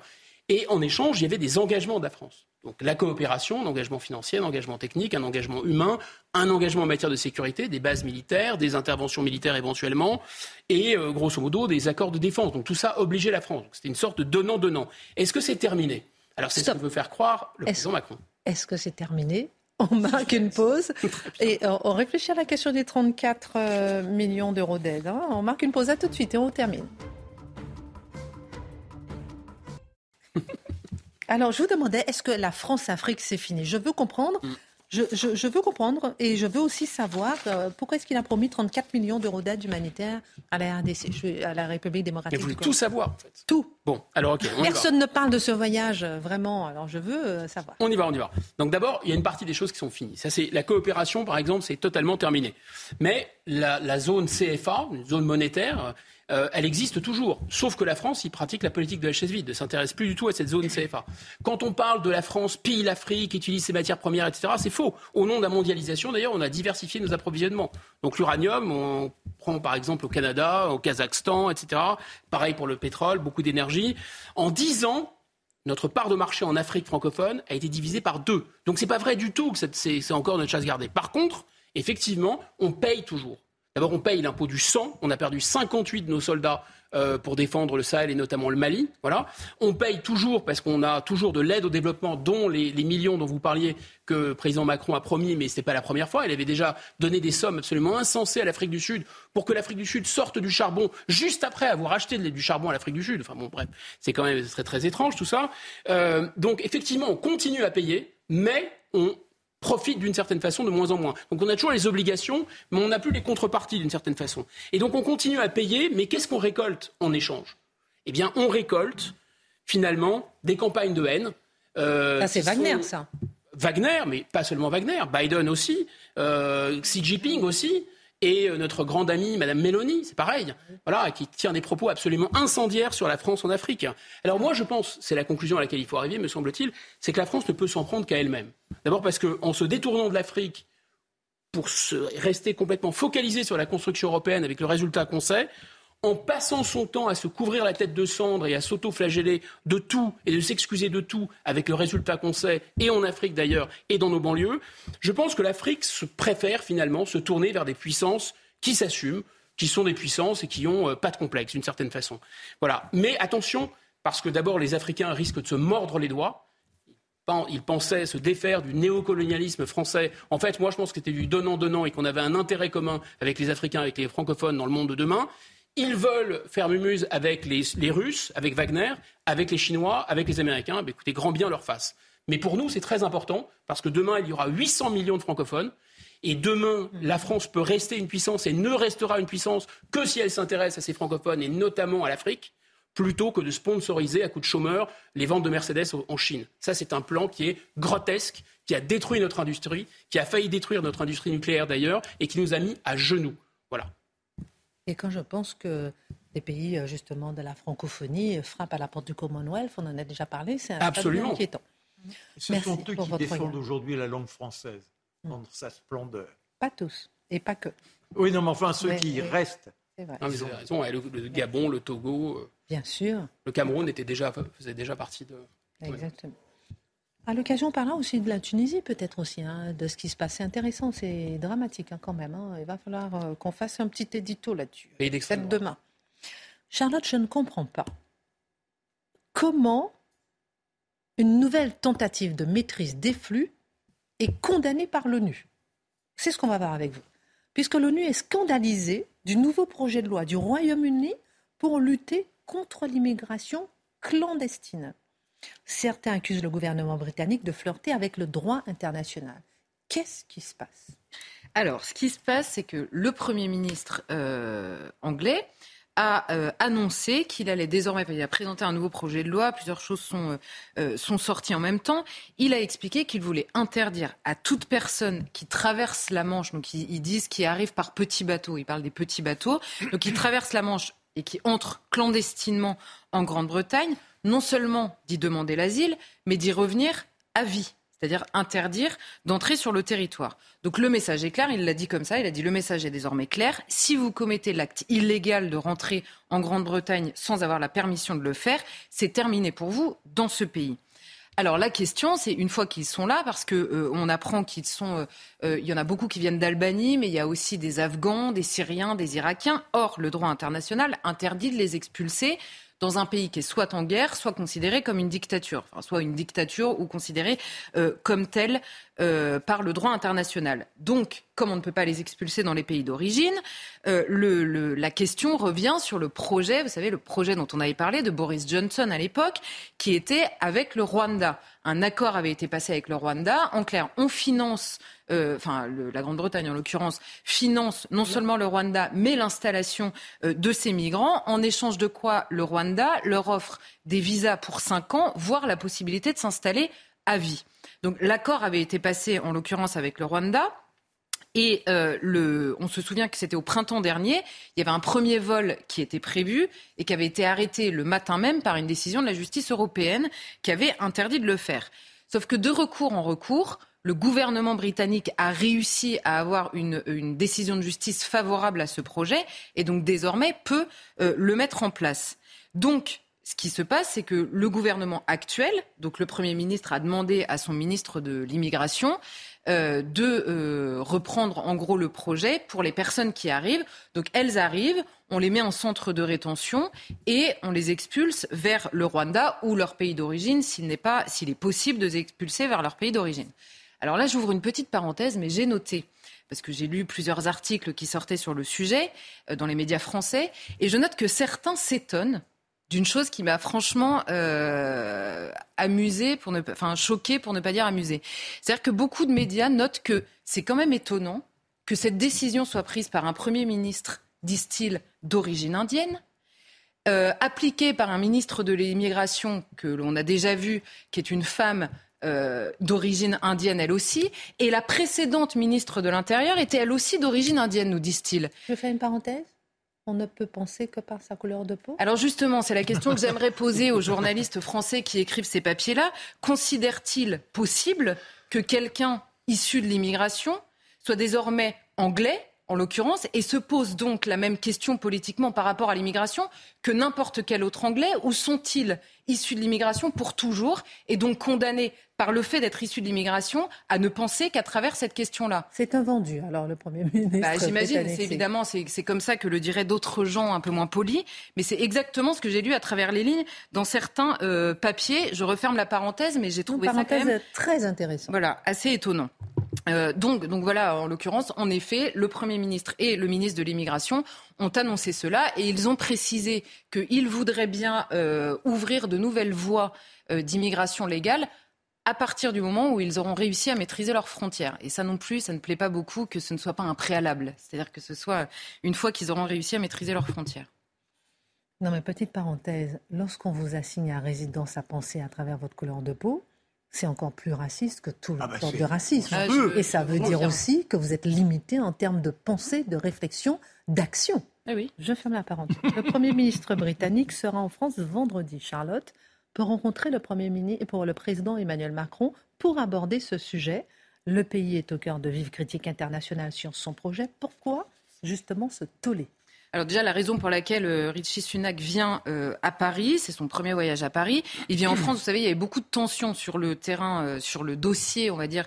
Et en échange, il y avait des engagements de la France. Donc la coopération, un engagement financier, un engagement technique, un engagement humain, un engagement en matière de sécurité, des bases militaires, des interventions militaires éventuellement, et euh, grosso modo des accords de défense. Donc tout ça obligeait la France. C'était une sorte de donnant-donnant. Est-ce que c'est terminé? Alors c'est ce que veut faire croire le président Macron. Est-ce que c'est terminé? On marque une pause <laughs> et on réfléchit à la question des 34 euh, millions d'euros d'aide. Hein. On marque une pause à tout de suite et on termine. Alors, je vous demandais, est-ce que la France-Afrique, c'est fini? Je veux comprendre. Mm. Je, veux comprendre et je veux aussi savoir euh, pourquoi est-ce qu'il a promis 34 millions d'euros d'aide humanitaire à la RDC, à la République démocratique. Mais vous voulez tout savoir, en fait. Tout. Bon, alors ok. Personne ne parle de ce voyage euh, vraiment. Alors je veux euh, savoir. On y va, on y va. Donc d'abord, il y a une partie des choses qui sont finies. Ça, c'est la coopération, par exemple, c'est totalement terminé. Mais la, la zone CFA, une zone monétaire, euh, elle existe toujours. Sauf que la France, y pratique la politique de la chaise vide, ne s'intéresse plus du tout à cette zone CFA. Quand on parle de la France pille l'Afrique, utilise ses matières premières, etc., c'est faux. Au nom de la mondialisation, d'ailleurs, on a diversifié nos approvisionnements. Donc l'uranium, on prend par exemple au Canada, au Kazakhstan, etc. Pareil pour le pétrole, beaucoup d'énergie. En dix ans, notre part de marché en Afrique francophone a été divisée par deux. Donc c'est pas vrai du tout que c'est encore notre chasse gardée. Par contre, effectivement, on paye toujours. D'abord, on paye l'impôt du sang. On a perdu 58 de nos soldats euh, pour défendre le Sahel et notamment le Mali. Voilà. On paye toujours parce qu'on a toujours de l'aide au développement, dont les, millions dont vous parliez que le président Macron a promis, mais ce pas la première fois. Il avait déjà donné des sommes absolument insensées à l'Afrique du Sud pour que l'Afrique du Sud sorte du charbon juste après avoir acheté du charbon à l'Afrique du Sud. Enfin bon, bref, c'est quand même très très étrange tout ça. Euh, donc effectivement, on continue à payer, mais on profite d'une certaine façon de moins en moins. Donc on a toujours les obligations, mais on n'a plus les contreparties d'une certaine façon. Et donc on continue à payer, mais qu'est-ce qu'on récolte en échange? Eh bien, on récolte finalement des campagnes de haine. Euh, ça, c'est Wagner, ça. Wagner, mais pas seulement Wagner, Biden aussi, euh, Xi Jinping aussi, et euh, notre grande amie, Madame Mélanie, c'est pareil, voilà, qui tient des propos absolument incendiaires sur la France en Afrique. Alors moi, je pense, c'est la conclusion à laquelle il faut arriver, me semble-t-il, c'est que la France ne peut s'en prendre qu'à elle-même. D'abord parce qu'en se détournant de l'Afrique pour rester complètement focalisé sur la construction européenne avec le résultat qu'on sait, en passant son temps à se couvrir la tête de cendre et à s'auto-flageller de tout et de s'excuser de tout avec le résultat qu'on sait, et en Afrique d'ailleurs, et dans nos banlieues, je pense que l'Afrique préfère finalement se tourner vers des puissances qui s'assument, qui sont des puissances et qui n'ont euh, pas de complexe d'une certaine façon. Voilà. Mais attention, parce que d'abord les Africains risquent de se mordre les doigts. Ils pensaient se défaire du néocolonialisme français. En fait, moi, je pense que c'était du donnant-donnant et qu'on avait un intérêt commun avec les Africains, avec les francophones dans le monde de demain. Ils veulent faire mumuse avec les, Russes, avec Wagner, avec les Chinois, avec les Américains. écoutez, grand bien leur face. Mais pour nous, c'est très important parce que demain, il y aura 800 millions de francophones. Et demain, la France peut rester une puissance et ne restera une puissance que si elle s'intéresse à ces francophones et notamment à l'Afrique, plutôt que de sponsoriser à coups de chômeurs les ventes de Mercedes en Chine. Ça, c'est un plan qui est grotesque, qui a détruit notre industrie, qui a failli détruire notre industrie nucléaire d'ailleurs, et qui nous a mis à genoux. Voilà. Et quand je pense que des pays euh, justement de la francophonie euh, frappent à la porte du Commonwealth, on en a déjà parlé, c'est absolument inquiétant. Ce sont eux qui défendent aujourd'hui la langue française dans mm. sa splendeur. Pas tous, et pas que. Oui, non, mais enfin ceux qui restent. C'est vrai. avez raison, le, Gabon, le Togo. Euh, Bien sûr. Le Cameroun était déjà, faisait déjà partie de. Exactement. À l'occasion, parlant aussi de la Tunisie, peut-être aussi, hein, de ce qui se passait intéressant. C'est dramatique hein, quand même. Hein. Il va falloir euh, qu'on fasse un petit édito là-dessus. Peut-être demain. Charlotte, je ne comprends pas. Comment une nouvelle tentative de maîtrise des flux est condamnée par l'ONU C'est ce qu'on va voir avec vous. Puisque l'ONU est scandalisée du nouveau projet de loi du Royaume-Uni pour lutter contre l'immigration clandestine. Certains accusent le gouvernement britannique de flirter avec le droit international. Qu'est-ce qui se passe? Alors, ce qui se passe, c'est que le Premier ministre euh, anglais a euh, annoncé qu'il allait désormais, il a présenté un nouveau projet de loi, plusieurs choses sont, euh, sont sorties en même temps. Il a expliqué qu'il voulait interdire à toute personne qui traverse la Manche, donc ils disent qui arrive par petits bateaux, ils parlent des petits bateaux, donc qui traverse la Manche et qui entre clandestinement en Grande-Bretagne, non seulement d'y demander l'asile, mais d'y revenir à vie c'est-à-dire interdire d'entrer sur le territoire. Donc le message est clair, il l'a dit comme ça, il a dit le message est désormais clair. Si vous commettez l'acte illégal de rentrer en Grande-Bretagne sans avoir la permission de le faire, c'est terminé pour vous dans ce pays. Alors la question, c'est une fois qu'ils sont là, parce que euh, on apprend qu'ils sont, euh, euh, il y en a beaucoup qui viennent d'Albanie, mais il y a aussi des Afghans, des Syriens, des Irakiens. Or, le droit international interdit de les expulser dans un pays qui est soit en guerre, soit considéré comme une dictature, soit une dictature ou considéré euh, comme telle euh, par le droit international. Donc, comme on ne peut pas les expulser dans les pays d'origine, euh, la question revient sur le projet, vous savez, le projet dont on avait parlé de Boris Johnson à l'époque, qui était avec le Rwanda. Un accord avait été passé avec le Rwanda. En clair, on finance euh, enfin la Grande-Bretagne en l'occurrence, finance non seulement le Rwanda, mais l'installation euh, de ces migrants, en échange de quoi le Rwanda leur offre des visas pour cinq ans, voire la possibilité de s'installer à vie. Donc l'accord avait été passé en l'occurrence avec le Rwanda. Et euh, le, on se souvient que c'était au printemps dernier, il y avait un premier vol qui était prévu et qui avait été arrêté le matin même par une décision de la justice européenne qui avait interdit de le faire. Sauf que de recours en recours, le gouvernement britannique a réussi à avoir une, décision de justice favorable à ce projet et donc désormais peut euh, le mettre en place. Donc, ce qui se passe, c'est que le gouvernement actuel, donc le Premier ministre a demandé à son ministre de l'immigration euh, de euh, reprendre en gros le projet pour les personnes qui arrivent. Donc elles arrivent, on les met en centre de rétention et on les expulse vers le Rwanda ou leur pays d'origine s'il n'est pas, s'il est possible de les expulser vers leur pays d'origine. Alors là, j'ouvre une petite parenthèse, mais j'ai noté parce que j'ai lu plusieurs articles qui sortaient sur le sujet euh, dans les médias français, et je note que certains s'étonnent d'une chose qui m'a franchement euh, amusé, pour ne, enfin choqué pour ne pas dire amusé. C'est-à-dire que beaucoup de médias notent que c'est quand même étonnant que cette décision soit prise par un Premier ministre, disent-ils, d'origine indienne, euh, appliquée par un ministre de l'immigration que l'on a déjà vu, qui est une femme euh, d'origine indienne elle aussi. Et la précédente ministre de l'Intérieur était elle aussi d'origine indienne, nous disent-ils. Je fais une parenthèse on ne peut penser que par sa couleur de peau? Alors justement, c'est la question que j'aimerais poser aux journalistes français qui écrivent ces papiers-là. Considère-t-il possible que quelqu'un issu de l'immigration soit désormais anglais en l'occurrence, et se pose donc la même question politiquement par rapport à l'immigration que n'importe quel autre Anglais, ou sont-ils issus de l'immigration pour toujours et donc condamnés par le fait d'être issus de l'immigration à ne penser qu'à travers cette question-là? C'est un vendu, alors le Premier ministre. Bah, J'imagine, c'est évidemment, c'est comme ça que le diraient d'autres gens un peu moins polis, mais c'est exactement ce que j'ai lu à travers les lignes dans certains euh, papiers. Je referme la parenthèse, mais j'ai trouvé ça quand même très intéressant. Voilà, assez étonnant. Euh, donc, donc voilà, en l'occurrence, en effet, le Premier ministre et le ministre de l'Immigration ont annoncé cela et ils ont précisé qu'ils voudraient bien euh, ouvrir de nouvelles voies euh, d'immigration légale à partir du moment où ils auront réussi à maîtriser leurs frontières. Et ça non plus, ça ne plaît pas beaucoup que ce ne soit pas un préalable. C'est-à-dire que ce soit une fois qu'ils auront réussi à maîtriser leurs frontières. Non mais petite parenthèse, lorsqu'on vous assigne à résidence à penser à travers votre couleur de peau, c'est encore plus raciste que tout le ah bah de racisme. Ah, et ça veut dire aussi que vous êtes limité en termes de pensée, de réflexion, d'action. Eh oui. Je ferme la parenthèse. Le Premier ministre britannique sera en France vendredi, Charlotte, pour rencontrer le, Premier ministre, pour le président Emmanuel Macron pour aborder ce sujet. Le pays est au cœur de vives critiques internationales sur son projet. Pourquoi justement ce tollé alors déjà, la raison pour laquelle euh, Richie Sunak vient euh, à Paris, c'est son premier voyage à Paris. Il vient en France, vous savez, il y avait beaucoup de tensions sur le terrain, euh, sur le dossier, on va dire,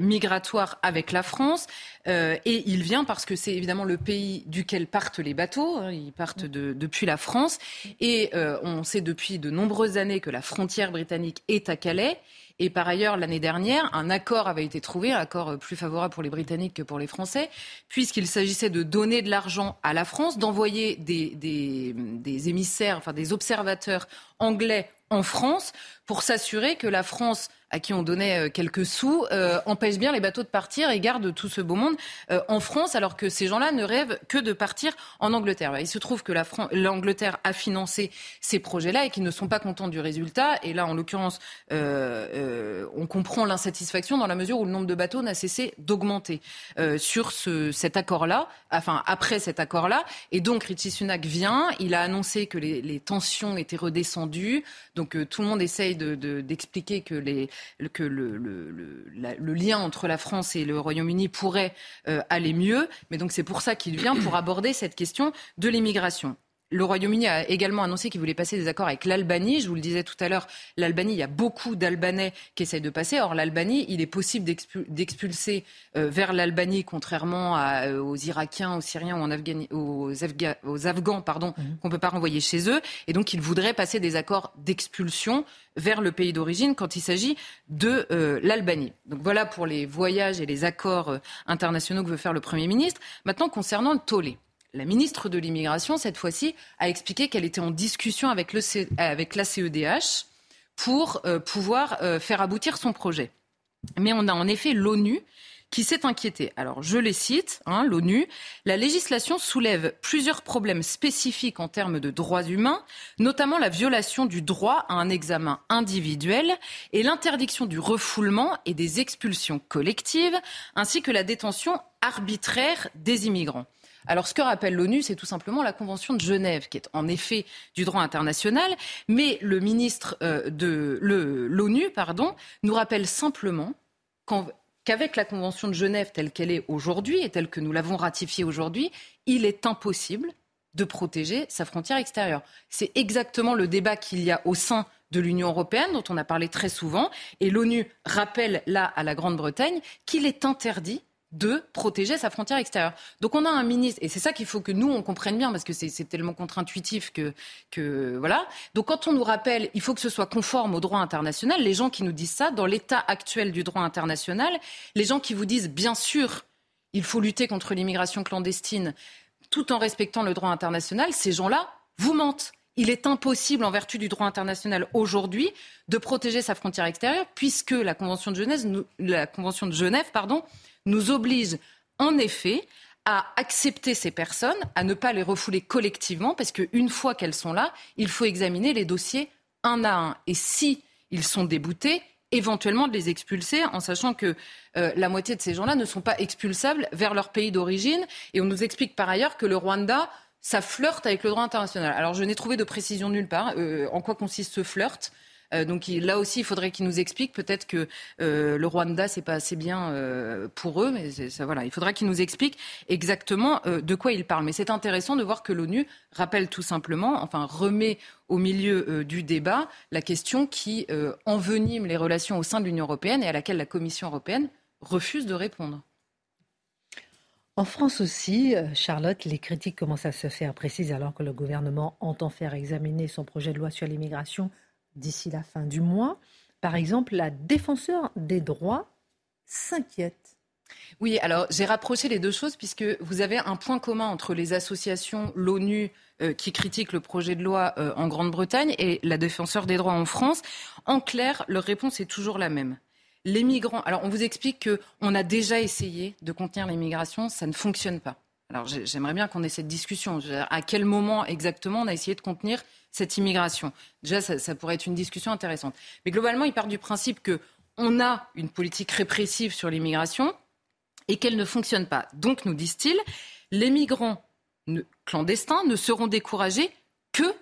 migratoire avec la France. et il vient parce que c'est évidemment le pays duquel partent les bateaux. Hein, ils partent de, depuis la France. Et on sait depuis de nombreuses années que la frontière britannique est à Calais. Et par ailleurs, l'année dernière, un accord avait été trouvé, un accord plus favorable pour les Britanniques que pour les Français, puisqu'il s'agissait de donner de l'argent à la France, d'envoyer des, des, émissaires, enfin des observateurs anglais en France pour s'assurer que la France à qui on donnait quelques sous, empêchent bien les bateaux de partir et gardent tout ce beau monde en France, alors que ces gens-là ne rêvent que de partir en Angleterre. Il se trouve que l'Angleterre a financé ces projets-là et qu'ils ne sont pas contents du résultat. Et là, en l'occurrence, on comprend l'insatisfaction dans la mesure où le nombre de bateaux n'a cessé d'augmenter sur ce, cet accord-là, enfin après cet accord-là. Et donc Richie Sunak vient, il a annoncé que les, tensions étaient redescendues. Donc euh, tout le monde essaye d'expliquer que, les, que le, lien entre la France et le Royaume-Uni pourrait euh, aller mieux. Mais donc c'est pour ça qu'il vient, pour aborder cette question de l'immigration. Le Royaume-Uni a également annoncé qu'il voulait passer des accords avec l'Albanie. Je vous le disais tout à l'heure, l'Albanie, il y a beaucoup d'Albanais qui essayent de passer. Or, l'Albanie, il est possible d'expulser euh, vers l'Albanie, contrairement euh, aux Irakiens, aux Syriens ou aux, Afghans, pardon, mhm. qu'on ne peut pas renvoyer chez eux. Et donc, il voudrait passer des accords d'expulsion vers le pays d'origine quand il s'agit de euh, l'Albanie. Donc voilà pour les voyages et les accords internationaux que veut faire le Premier ministre. Maintenant, concernant le tollé. La ministre de l'Immigration, cette fois-ci, a expliqué qu'elle était en discussion avec, la CEDH pour euh, pouvoir euh, faire aboutir son projet. Mais on a en effet l'ONU qui s'est inquiété. Alors, je les cite, hein, l'ONU. La législation soulève plusieurs problèmes spécifiques en termes de droits humains, notamment la violation du droit à un examen individuel et l'interdiction du refoulement et des expulsions collectives, ainsi que la détention arbitraire des immigrants. Alors, ce que rappelle l'ONU, c'est tout simplement la Convention de Genève, qui est en effet du droit international, mais le ministre euh, de l'ONU, nous rappelle simplement qu'avec la Convention de Genève telle qu'elle est aujourd'hui et telle que nous l'avons ratifiée aujourd'hui, il est impossible de protéger sa frontière extérieure. C'est exactement le débat qu'il y a au sein de l'Union européenne, dont on a parlé très souvent, et l'ONU rappelle là à la Grande-Bretagne qu'il est interdit de protéger sa frontière extérieure. Donc on a un ministre, et c'est ça qu'il faut que nous on comprenne bien, parce que c'est tellement contre-intuitif que, que voilà. Donc quand on nous rappelle, il faut que ce soit conforme au droit international. Les gens qui nous disent ça, dans l'état actuel du droit international, les gens qui vous disent bien sûr, il faut lutter contre l'immigration clandestine, tout en respectant le droit international, ces gens-là vous mentent. Il est impossible, en vertu du droit international aujourd'hui, de protéger sa frontière extérieure, puisque la Convention de Genève, nous oblige en effet à accepter ces personnes, à ne pas les refouler collectivement, parce qu'une fois qu'elles sont là, il faut examiner les dossiers un à un. Et si ils sont déboutés, éventuellement de les expulser, en sachant que euh, la moitié de ces gens-là ne sont pas expulsables vers leur pays d'origine. Et on nous explique par ailleurs que le Rwanda, ça flirte avec le droit international. Alors je n'ai trouvé de précision nulle part. Euh, en quoi consiste ce flirt euh, donc là aussi, il faudrait qu'ils nous expliquent. Peut-être que euh, le Rwanda, c'est pas assez bien pour eux, mais ça, voilà, il faudra qu'ils nous expliquent exactement de quoi ils parlent. Mais c'est intéressant de voir que l'ONU rappelle tout simplement, enfin remet au milieu du débat la question qui envenime les relations au sein de l'Union européenne et à laquelle la Commission européenne refuse de répondre. En France aussi, Charlotte, les critiques commencent à se faire précises alors que le gouvernement entend faire examiner son projet de loi sur l'immigration d'ici la fin du mois. Par exemple, la défenseur des droits s'inquiète. Oui, alors j'ai rapproché les deux choses puisque vous avez un point commun entre les associations, l'ONU euh, qui critique le projet de loi euh, en Grande-Bretagne et la défenseur des droits en France. En clair, leur réponse est toujours la même. Les migrants, alors on vous explique qu'on a déjà essayé de contenir l'immigration, ça ne fonctionne pas. Alors j'aimerais bien qu'on ait cette discussion. À quel moment exactement on a essayé de contenir cette immigration? Déjà, ça, pourrait être une discussion intéressante. Mais globalement, il part du principe qu'on a une politique répressive sur l'immigration et qu'elle ne fonctionne pas. Donc, nous disent-ils, les migrants clandestins ne seront découragés que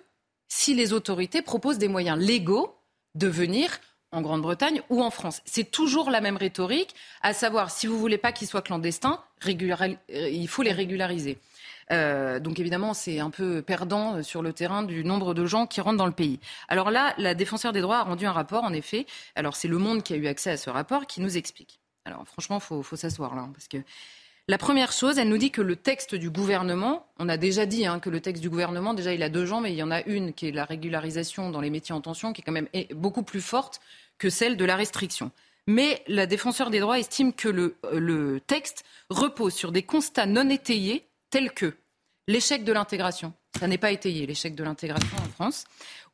si les autorités proposent des moyens légaux de venir en Grande-Bretagne ou en France. C'est toujours la même rhétorique, à savoir si vous voulez pas qu'ils soient clandestins, il faut les régulariser. Euh, donc évidemment, c'est un peu perdant sur le terrain du nombre de gens qui rentrent dans le pays. Alors là, la défenseur des droits a rendu un rapport, en effet. Alors c'est Le Monde qui a eu accès à ce rapport, qui nous explique. Alors franchement, faut, faut s'asseoir là, hein, parce que la première chose, elle nous dit que le texte du gouvernement, on a déjà dit hein, que le texte du gouvernement, déjà il a deux jambes, mais il y en a une qui est la régularisation dans les métiers en tension, qui est quand même beaucoup plus forte que celle de la restriction. Mais la défenseur des droits estime que le, le texte repose sur des constats non étayés tels que l'échec de l'intégration. Ça n'est pas étayé, l'échec de l'intégration en France.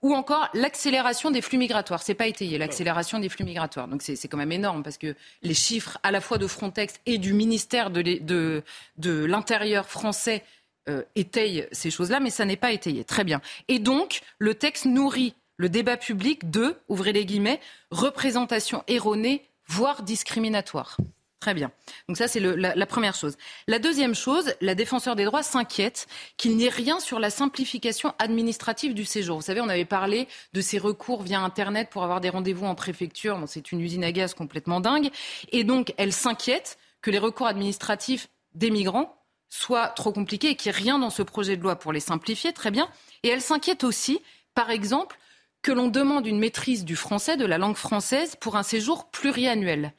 Ou encore l'accélération des flux migratoires. C'est pas étayé, l'accélération des flux migratoires. Donc c'est quand même énorme parce que les chiffres à la fois de Frontex et du ministère de, de, de l'Intérieur français euh, étayent ces choses-là, mais ça n'est pas étayé. Très bien. Et donc, le texte nourrit le débat public de, ouvrez les guillemets, représentation erronée, voire discriminatoire. Très bien. Donc ça, c'est la, première chose. La deuxième chose, la défenseur des droits s'inquiète qu'il n'y ait rien sur la simplification administrative du séjour. Vous savez, on avait parlé de ces recours via Internet pour avoir des rendez-vous en préfecture. C'est une usine à gaz complètement dingue. Et donc, elle s'inquiète que les recours administratifs des migrants soient trop compliqués et qu'il n'y ait rien dans ce projet de loi pour les simplifier. Très bien. Et elle s'inquiète aussi, par exemple, que l'on demande une maîtrise du français, de la langue française, pour un séjour pluriannuel.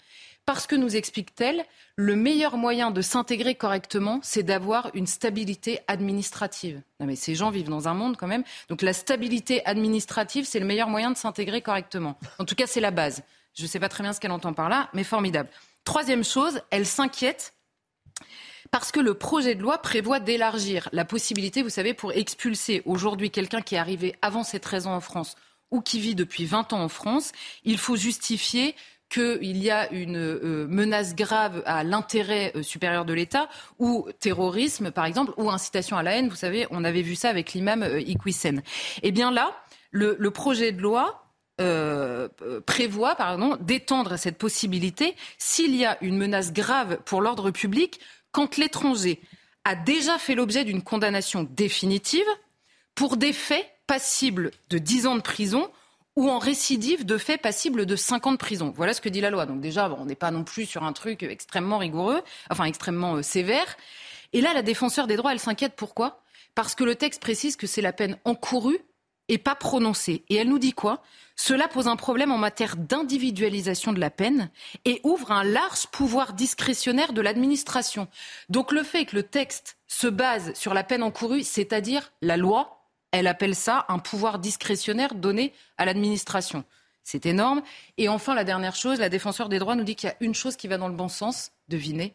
Parce que, nous explique-t-elle, le meilleur moyen de s'intégrer correctement, c'est d'avoir une stabilité administrative. Non mais ces gens vivent dans un monde quand même. Donc la stabilité administrative, c'est le meilleur moyen de s'intégrer correctement. En tout cas, c'est la base. Je ne sais pas très bien ce qu'elle entend par là, mais formidable. Troisième chose, elle s'inquiète parce que le projet de loi prévoit d'élargir la possibilité, vous savez, pour expulser aujourd'hui quelqu'un qui est arrivé avant ses 13 ans en France ou qui vit depuis 20 ans en France, il faut justifier qu'il y a une euh, menace grave à l'intérêt euh, supérieur de l'État ou terrorisme, par exemple, ou incitation à la haine. Vous savez, on avait vu ça avec l'imam euh, Iqwisen. Eh bien là, le, projet de loi prévoit pardon, d'étendre cette possibilité s'il y a une menace grave pour l'ordre public quand l'étranger a déjà fait l'objet d'une condamnation définitive pour des faits passibles de 10 ans de prison ou en récidive de faits passibles de 5 ans de prison. Voilà ce que dit la loi. Donc déjà, on n'est pas non plus sur un truc extrêmement rigoureux, enfin extrêmement euh, sévère. Et là, la défenseur des droits, elle s'inquiète. Pourquoi? Parce que le texte précise que c'est la peine encourue et pas prononcée. Et elle nous dit quoi? Cela pose un problème en matière d'individualisation de la peine et ouvre un large pouvoir discrétionnaire de l'administration. Donc le fait que le texte se base sur la peine encourue, c'est-à-dire la loi, elle appelle ça un pouvoir discrétionnaire donné à l'administration. C'est énorme. Et enfin, la dernière chose, la défenseur des droits nous dit qu'il y a une chose qui va dans le bon sens. Devinez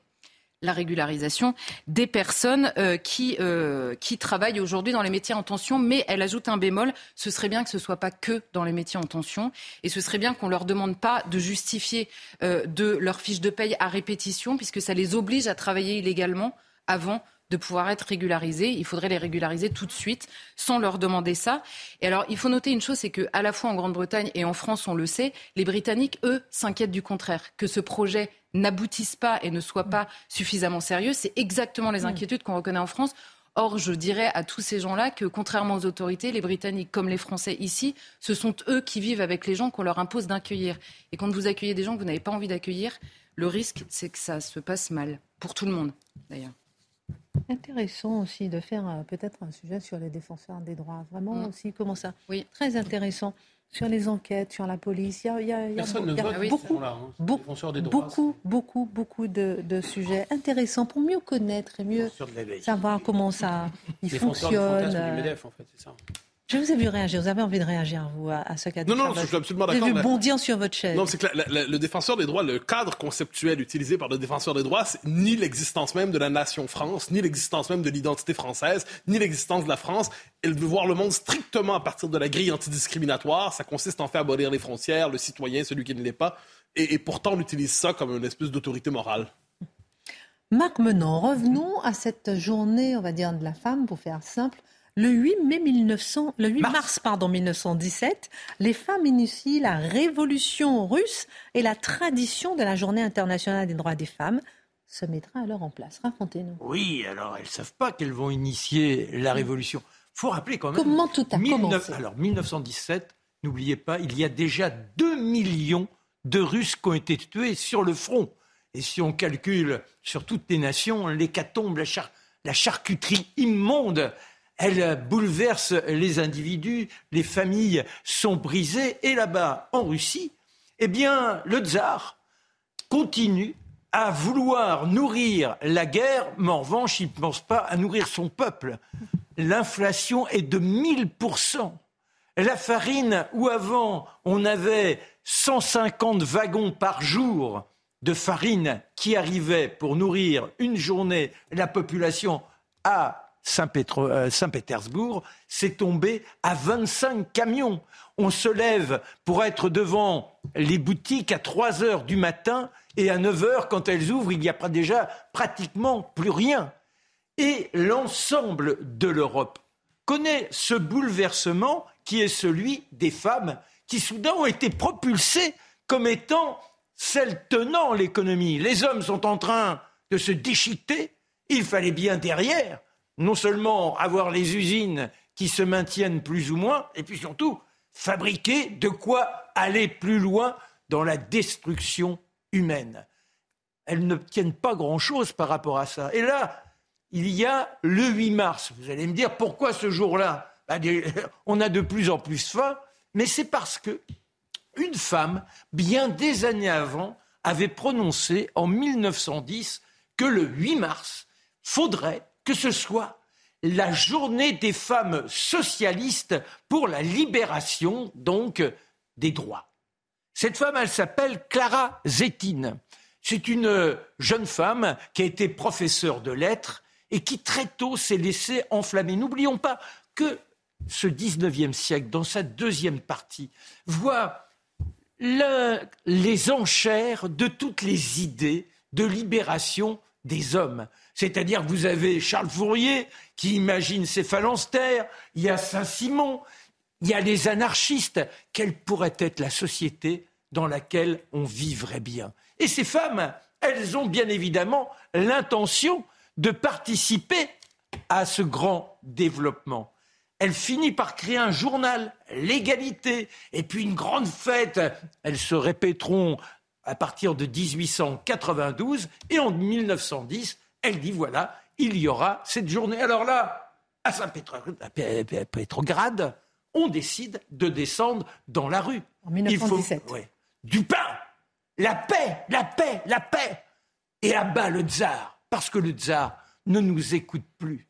la régularisation des personnes euh, qui, euh, qui travaillent aujourd'hui dans les métiers en tension. Mais elle ajoute un bémol, ce serait bien que ce ne soit pas que dans les métiers en tension. Et ce serait bien qu'on ne leur demande pas de justifier euh, de leur fiche de paye à répétition, puisque ça les oblige à travailler illégalement avant de pouvoir être régularisés. Il faudrait les régulariser tout de suite sans leur demander ça. Et alors, il faut noter une chose, c'est que à la fois en Grande-Bretagne et en France, on le sait, les Britanniques, eux, s'inquiètent du contraire, que ce projet n'aboutisse pas et ne soit pas suffisamment sérieux. C'est exactement les mm. inquiétudes qu'on reconnaît en France. Or, je dirais à tous ces gens-là que, contrairement aux autorités, les Britanniques comme les Français ici, ce sont eux qui vivent avec les gens qu'on leur impose d'accueillir. Et quand vous accueillez des gens que vous n'avez pas envie d'accueillir, le risque, c'est que ça se passe mal. Pour tout le monde, d'ailleurs. Intéressant aussi de faire euh, peut-être un sujet sur les défenseurs des droits. Vraiment mm. aussi, comment ça Oui. Très intéressant. Sur les enquêtes, sur la police. Il y a, Personne ne vote beaucoup, là, hein, beaucoup, beaucoup, beaucoup, beaucoup de, sujets intéressants pour mieux connaître et mieux savoir comment ça il fonctionne. Du MEDEF, en fait, c'est ça. Je vous ai vu réagir. Vous avez envie de réagir, vous, à, ce cas Non, non, je suis absolument d'accord. Vous avez vu bondir sur votre chaise. Non, c'est que le défenseur des droits, le cadre conceptuel utilisé par le défenseur des droits, c'est ni l'existence même de la nation France, ni l'existence même de l'identité française, ni l'existence de la France. Elle veut voir le monde strictement à partir de la grille antidiscriminatoire. Ça consiste en fait à abolir les frontières, le citoyen, celui qui ne l'est pas. Et, et pourtant, on utilise ça comme une espèce d'autorité morale. Marc Menant, revenons à cette journée, on va dire, de la femme, pour faire simple. Le 8, mai 1900, le 8 mars, pardon, 1917, les femmes initient la révolution russe et la tradition de la journée internationale des droits des femmes se mettra alors en place. Racontez-nous. Oui, alors elles ne savent pas qu'elles vont initier la révolution. Il faut rappeler quand même. Comment tout a commencé? Alors 1917, n'oubliez pas, il y a déjà 2 millions de Russes qui ont été tués sur le front. Et si on calcule sur toutes les nations, l'hécatombe, la, la charcuterie immonde elle bouleverse les individus, les familles sont brisées. Et là-bas, en Russie, eh bien, le tsar continue à vouloir nourrir la guerre, mais en revanche, il ne pense pas à nourrir son peuple. L'inflation est de 1000%. La farine, où avant on avait 150 wagons par jour de farine qui arrivaient pour nourrir une journée la population euh, Saint-Pétersbourg, c'est tombé à 25 camions. On se lève pour être devant les boutiques à 3 heures du matin et à 9 heures, quand elles ouvrent, il n'y a pas déjà pratiquement plus rien. Et l'ensemble de l'Europe connaît ce bouleversement qui est celui des femmes qui soudain ont été propulsées comme étant celles tenant l'économie. Les hommes sont en train de se déchiqueter. Il fallait bien derrière non seulement avoir les usines qui se maintiennent plus ou moins, et puis surtout fabriquer de quoi aller plus loin dans la destruction humaine. Elles n'obtiennent pas grand-chose par rapport à ça. Et là, il y a le 8 mars. Vous allez me dire pourquoi ce jour-là? Bah, <laughs> On a de plus en plus faim, mais c'est parce que une femme, bien des années avant, avait prononcé en 1910 que le 8 mars faudrait que ce soit la journée des femmes socialistes pour la libération, donc, des droits. Cette femme, elle s'appelle Clara Zettine. C'est une jeune femme qui a été professeure de lettres et qui très tôt s'est laissée enflammer. N'oublions pas que ce 19e siècle, dans sa deuxième partie, voit les enchères de toutes les idées de libération des hommes. C'est-à-dire que vous avez Charles Fourier qui imagine ces phalanstères, il y a Saint-Simon, il y a les anarchistes. Quelle pourrait être la société dans laquelle on vivrait bien? Et ces femmes, elles ont bien évidemment l'intention de participer à ce grand développement. Elle finit par créer un journal, l'égalité, et puis une grande fête. Elles se répéteront à partir de 1892 et en 1910, elle dit voilà, il y aura cette journée. Alors là, à Saint-Pétrograd, on décide de descendre dans la rue. En 1917. Il faut, du pain, la paix, la paix, la paix. Et à bas le tsar, parce que le tsar ne nous écoute plus.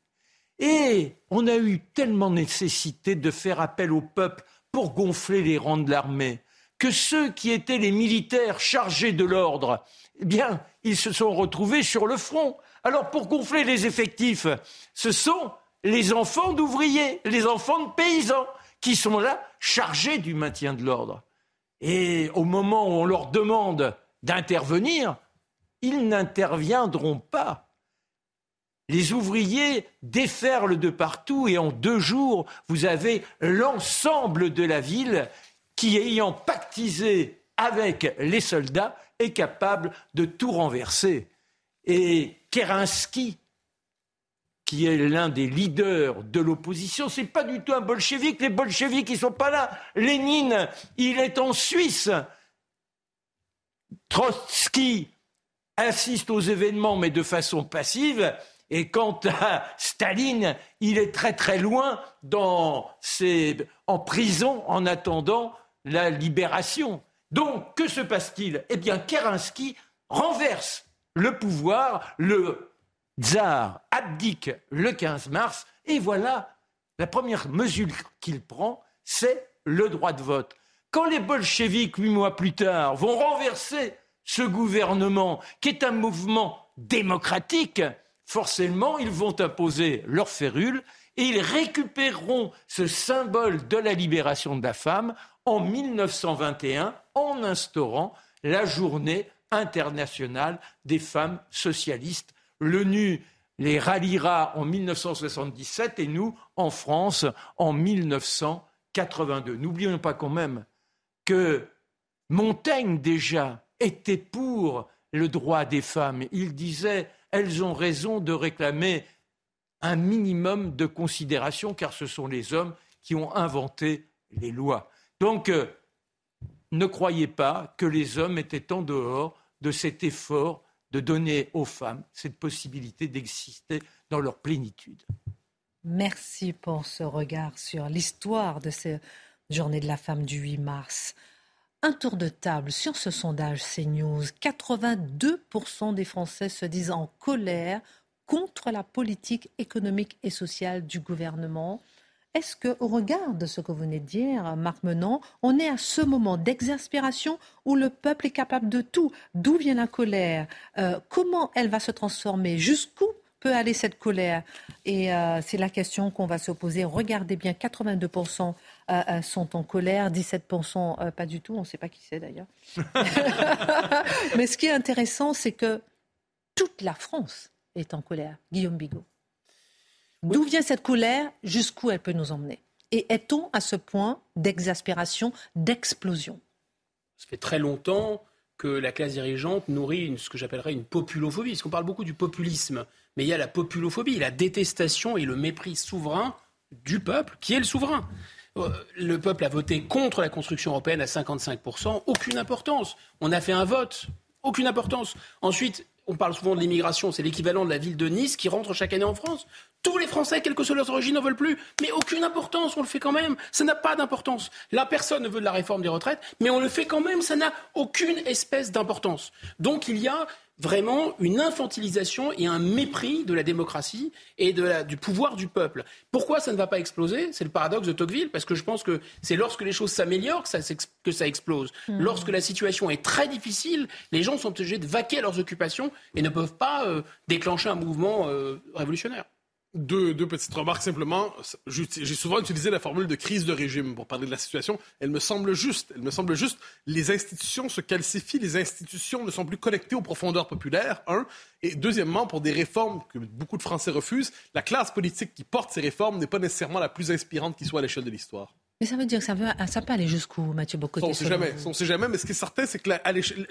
Et on a eu tellement nécessité de faire appel au peuple pour gonfler les rangs de l'armée que ceux qui étaient les militaires chargés de l'ordre, eh bien, ils se sont retrouvés sur le front. Alors pour gonfler les effectifs, ce sont les enfants d'ouvriers, les enfants de paysans qui sont là chargés du maintien de l'ordre. Et au moment où on leur demande d'intervenir, ils n'interviendront pas. Les ouvriers déferlent de partout et en deux jours, vous avez l'ensemble de la ville qui, ayant pactisé avec les soldats, est capable de tout renverser. Et Kerensky, qui est l'un des leaders de l'opposition, c'est pas du tout un bolchevique. Les bolcheviques, ils sont pas là. Lénine, il est en Suisse. Trotsky assiste aux événements, mais de façon passive. Et quant à Staline, il est très très loin en prison en attendant la libération. Donc, que se passe-t-il? Eh bien, Kerensky renverse le pouvoir, le tsar abdique le 15 mars, et voilà, la première mesure qu'il prend, c'est le droit de vote. Quand les bolcheviks, huit mois plus tard, vont renverser ce gouvernement, qui est un mouvement démocratique, forcément, ils vont imposer leur férule et ils récupéreront ce symbole de la libération de la femme en 1921 en instaurant la journée internationale des femmes socialistes. L'ONU les ralliera en 1977 et nous, en France, en 1982. N'oublions pas quand même que Montaigne déjà était pour le droit des femmes. Il disait elles ont raison de réclamer un minimum de considération car ce sont les hommes qui ont inventé les lois. Donc, euh, ne croyez pas que les hommes étaient en dehors de cet effort de donner aux femmes cette possibilité d'exister dans leur plénitude. Merci pour ce regard sur l'histoire de cette journée de la femme du 8 mars. Un tour de table sur ce sondage CNews. 82% des Français se disent en colère contre la politique économique et sociale du gouvernement. Est-ce que, au regard de ce que vous venez de dire, Marc Menant, on est à ce moment d'exaspération où le peuple est capable de tout? D'où vient la colère? Euh, Comment elle va se transformer? Jusqu'où peut aller cette colère? Et euh, c'est la question qu'on va se poser. Regardez bien, 82% euh, euh, sont en colère, 17% pas du tout. On ne sait pas qui c'est d'ailleurs. <laughs> <laughs> Mais ce qui est intéressant, c'est que toute la France est en colère. Guillaume Bigot. D'où vient cette colère? Jusqu'où elle peut nous emmener? Et est-on à ce point d'exaspération, d'explosion? Ça fait très longtemps que la classe dirigeante nourrit ce que j'appellerais une populophobie. Parce qu'on parle beaucoup du populisme, mais il y a la populophobie, la détestation et le mépris souverain du peuple, qui est le souverain. Euh, le peuple a voté contre la construction européenne à 55%, aucune importance. On a fait un vote, aucune importance. Ensuite, on parle souvent de l'immigration, c'est l'équivalent de la ville de Nice qui rentre chaque année en France. Tous les Français, quelle que soit leur origine, n'en veulent plus. Mais aucune importance, on le fait quand même. Ça n'a pas d'importance. Là, personne ne veut de la réforme des retraites, mais on le fait quand même. Ça n'a aucune espèce d'importance. Donc il y a vraiment une infantilisation et un mépris de la démocratie et du pouvoir du peuple. Pourquoi ça ne va pas exploser? C'est le paradoxe de Tocqueville, parce que je pense que c'est lorsque les choses s'améliorent que ça, explose. Mmh. Lorsque la situation est très difficile, les gens sont obligés de vaquer à leurs occupations et ne peuvent pas euh, déclencher un mouvement euh, révolutionnaire. Deux, deux, petites remarques simplement. J'ai souvent utilisé la formule de crise de régime pour parler de la situation. Elle me semble juste. Elle me semble juste. Les institutions se calcifient. Les institutions ne sont plus connectées aux profondeurs populaires, un. Et deuxièmement, pour des réformes que beaucoup de Français refusent, la classe politique qui porte ces réformes n'est pas nécessairement la plus inspirante qui soit à l'échelle de l'histoire. Mais ça veut dire que ça, veut, ça peut aller jusqu'où, Mathieu Bocoté On ne sait jamais. On sait jamais. Mais ce qui est certain, c'est que la,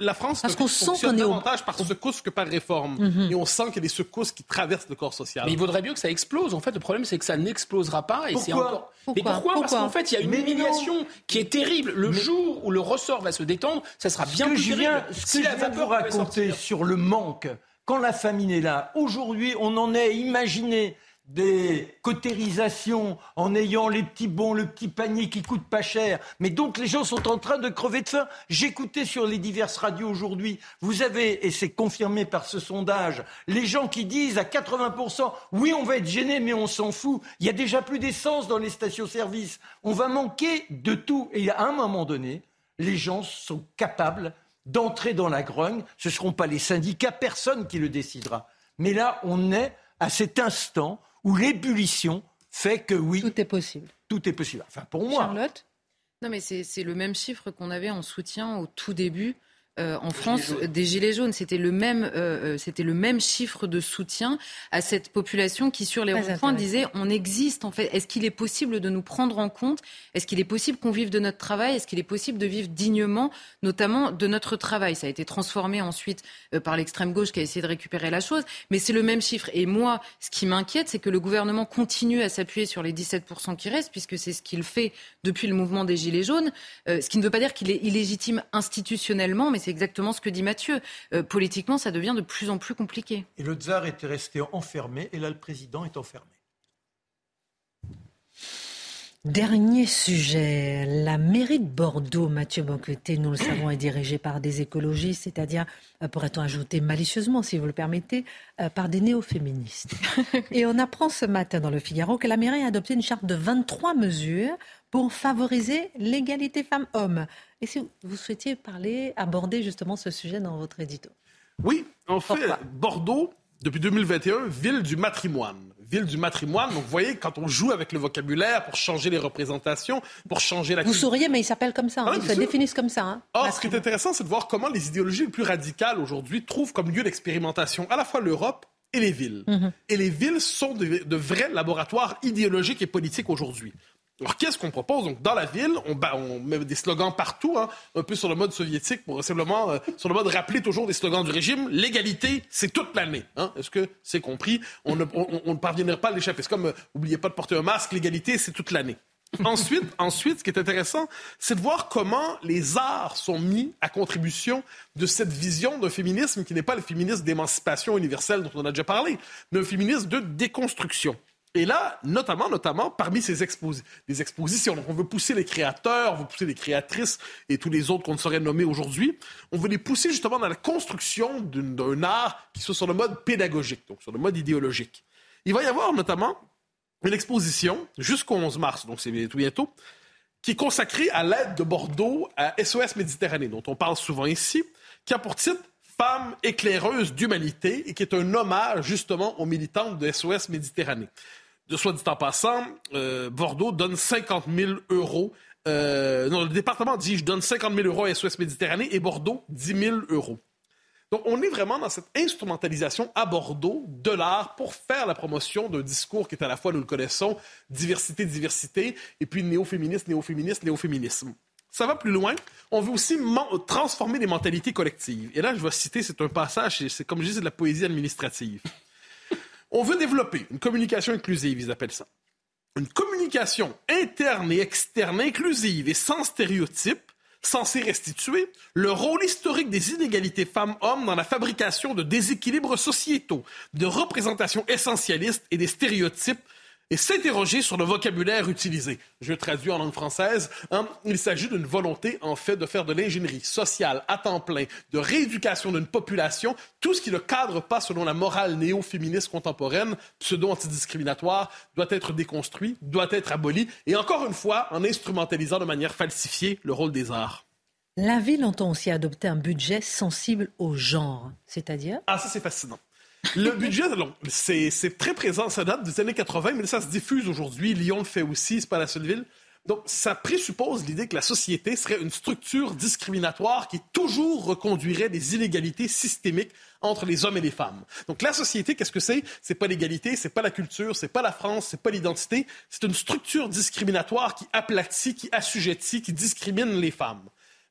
la France Parce qu'on sent qu'on est davantage par secousse que par réforme. Mhm. Et on sent qu'il y a des secousses qui traversent le corps social. Mais il vaudrait mieux que ça explose. En fait, le problème, c'est que ça n'explosera pas. Et pourquoi encore... Mais pourquoi, Parce qu'en fait, il y a une humiliation qui est terrible. Le jour où le ressort va se détendre, ça sera bien plus terrible. Ce que je viens vous raconter sur le manque, quand la famine est là, aujourd'hui, on en est imaginé des cotérisations en ayant les petits bons, le petit panier qui coûte pas cher. Mais donc les gens sont en train de crever de faim. J'écoutais sur les diverses radios aujourd'hui, vous avez, et c'est confirmé par ce sondage, les gens qui disent à 80%, oui on va être gêné mais on s'en fout. Il y a déjà plus d'essence dans les stations-service. On va manquer de tout. Et à un moment donné, les gens sont capables d'entrer dans la grogne. Ce ne seront pas les syndicats, personne qui le décidera. Mais là, on est à cet instant où l'ébullition fait que oui. Tout est possible. Tout est possible. Enfin, pour moi. Charlotte? Non, mais c'est le même chiffre qu'on avait en soutien au tout début euh, en France des gilets jaunes. C'était le même, euh, euh, c'était le même chiffre de soutien à cette population qui, sur les ronds-points, disait on existe en fait. Est-ce qu'il est possible de nous prendre en compte? Est-ce qu'il est possible qu'on vive de notre travail? Est-ce qu'il est possible de vivre dignement, notamment de notre travail? Ça a été transformé ensuite par l'extrême gauche qui a essayé de récupérer la chose, mais c'est le même chiffre. Et moi, ce qui m'inquiète, c'est que le gouvernement continue à s'appuyer sur les 17% qui restent, puisque c'est ce qu'il fait depuis le mouvement des gilets jaunes. ce qui ne veut pas dire qu'il est illégitime institutionnellement, mais c'est exactement ce que dit Mathieu. Euh, politiquement, ça devient de plus en plus compliqué. Et le tsar était resté enfermé, et là, le président est enfermé. Dernier sujet, la mairie de Bordeaux, Mathieu Boqueté, nous le savons, est dirigée par des écologistes, c'est-à-dire, euh, pourrait-on ajouter malicieusement, si vous le permettez, euh, par des néo-féministes. <laughs> Et on apprend ce matin dans le Figaro que la mairie a adopté une charte de 23 mesures pour favoriser l'égalité femmes-hommes. Et si vous souhaitiez parler, aborder justement ce sujet dans votre édito Oui, en fait, Bordeaux, depuis 2021, ville du matrimoine ville du matrimoine. Donc, vous voyez, quand on joue avec le vocabulaire pour changer les représentations, pour changer la... Vous souriez, mais il s'appelle comme ça. Hein. Ah ils se définissent comme ça. Hein. Or, ce qui est intéressant, c'est de voir comment les idéologies les plus radicales aujourd'hui trouvent comme lieu d'expérimentation à la fois l'Europe et les villes. Mm-hmm. Et les villes sont de, vrais laboratoires idéologiques et politiques aujourd'hui. Alors, qu'est-ce qu'on propose? Donc, dans la ville, on, on met des slogans partout, hein, un peu sur le mode soviétique, pour simplement, euh, sur le mode rappeler toujours des slogans du régime. L'égalité, c'est toute l'année. Hein. Est-ce que c'est compris? On ne, on, ne parviendrait pas à l'échapper. C'est comme, euh, oubliez pas de porter un masque, l'égalité, c'est toute l'année. ensuite, ensuite, ce qui est intéressant, c'est de voir comment les arts sont mis à contribution de cette vision d'un féminisme qui n'est pas le féminisme d'émancipation universelle dont on a déjà parlé, mais un féminisme de déconstruction. Et là, notamment, notamment, parmi ces des expositions, donc on veut pousser les créateurs, on veut pousser les créatrices et tous les autres qu'on ne saurait nommer aujourd'hui, on veut les pousser justement dans la construction d'un art qui soit sur le mode pédagogique, donc sur le mode idéologique. Il va y avoir notamment une exposition jusqu'au 11 mars, donc c'est tout bientôt, qui est consacrée à l'aide de Bordeaux à SOS Méditerranée, dont on parle souvent ici, qui a pour titre Femmes éclaireuses d'humanité et qui est un hommage justement aux militantes de SOS Méditerranée. Soit dit en passant, euh, Bordeaux donne 50 000 euros. Euh, non, le département dit je donne 50 000 euros à SOS Méditerranée et Bordeaux 10 000 euros. Donc, on est vraiment dans cette instrumentalisation à Bordeaux de l'art pour faire la promotion d'un discours qui est à la fois, nous le connaissons, diversité, diversité, et puis néo-féministe, néo-féministe, néo-féminisme. Ça va plus loin. On veut aussi transformer les mentalités collectives. Et là, je vais citer, c'est un passage, c'est comme je dis, de la poésie administrative. On veut développer une communication inclusive, ils appellent ça. Une communication interne et externe inclusive et sans stéréotypes, censée restituer le rôle historique des inégalités femmes-hommes dans la fabrication de déséquilibres sociétaux, de représentations essentialistes et des stéréotypes et s'interroger sur le vocabulaire utilisé. Je traduis en langue française. Hein, il s'agit d'une volonté, en fait, de faire de l'ingénierie sociale à temps plein, de rééducation d'une population, tout ce qui ne cadre pas selon la morale néo-féministe contemporaine, pseudo-antidiscriminatoire, doit être déconstruit, doit être aboli, et encore une fois, en instrumentalisant de manière falsifiée le rôle des arts. La ville entend aussi adopter un budget sensible au genre, c'est-à-dire? Ah, ça c'est fascinant. Le budget, c'est très présent. Ça date des années 80, mais ça se diffuse aujourd'hui. Lyon le fait aussi, c'est pas la seule ville. Donc, ça présuppose l'idée que la société serait une structure discriminatoire qui toujours reconduirait des inégalités systémiques entre les hommes et les femmes. Donc, la société, qu'est-ce que c'est? C'est pas l'égalité, c'est pas la culture, c'est pas la France, c'est pas l'identité. C'est une structure discriminatoire qui aplatit, qui assujettit, qui discrimine les femmes.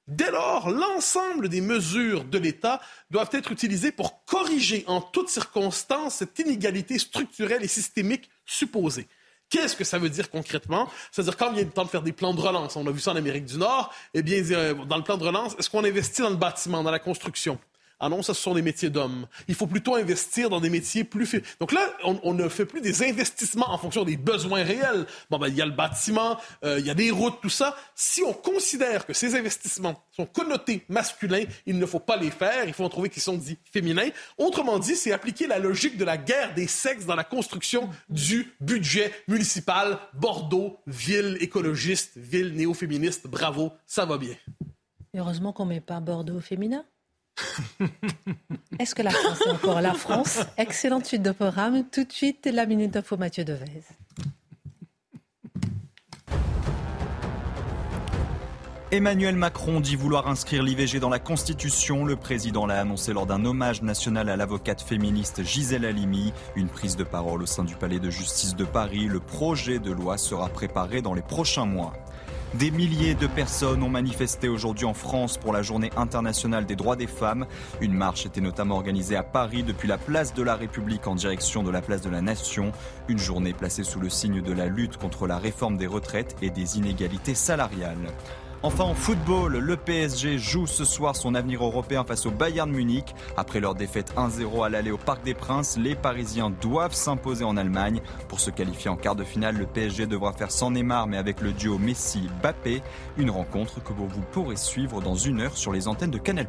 Dès lors, l'ensemble des mesures de l'État doivent être utilisées pour corriger en toutes circonstances cette inégalité structurelle et systémique supposée. Qu'est-ce que ça veut dire concrètement? C'est-à-dire, quand il y a le temps de faire des plans de relance, on a vu ça en Amérique du Nord, eh bien, euh, dans le plan de relance, est-ce qu'on investit dans le bâtiment, dans la construction? Ah non, ça, ce sont des métiers d'hommes. Il faut plutôt investir dans des métiers plus... Donc là, on, ne fait plus des investissements en fonction des besoins réels. Bon, ben, il y a le bâtiment, euh, il y a des routes, tout ça. Si on considère que ces investissements sont connotés masculins, il ne faut pas les faire. Il faut en trouver qui sont dits féminins. Autrement dit, c'est appliquer la logique de la guerre des sexes dans la construction du budget municipal. Bordeaux, ville écologiste, ville néo-féministe. Bravo, ça va bien. Heureusement qu'on ne met pas Bordeaux féminin. <laughs> Est-ce que la France est encore la France? Excellente suite de. Tout de suite, la minute d'info Mathieu Devez. Emmanuel Macron dit vouloir inscrire l'IVG dans la Constitution. Le président l'a annoncé lors d'un hommage national à l'avocate féministe Gisèle Halimi. Une prise de parole au sein du palais de justice de Paris. Le projet de loi sera préparé dans les prochains mois. Des milliers de personnes ont manifesté aujourd'hui en France pour la journée internationale des droits des femmes. Une marche était notamment organisée à Paris depuis la place de la République en direction de la place de la Nation. Une journée placée sous le signe de la lutte contre la réforme des retraites et des inégalités salariales. Enfin en football, le PSG joue ce soir son avenir européen face au Bayern Munich. Après leur défaite 1-0 à l'aller au Parc des Princes, les Parisiens doivent s'imposer en Allemagne. Pour se qualifier en quart de finale, le PSG devra faire sans Neymar mais avec le duo Messi-Bappé. Une rencontre que vous pourrez suivre dans une heure sur les antennes de Canal+.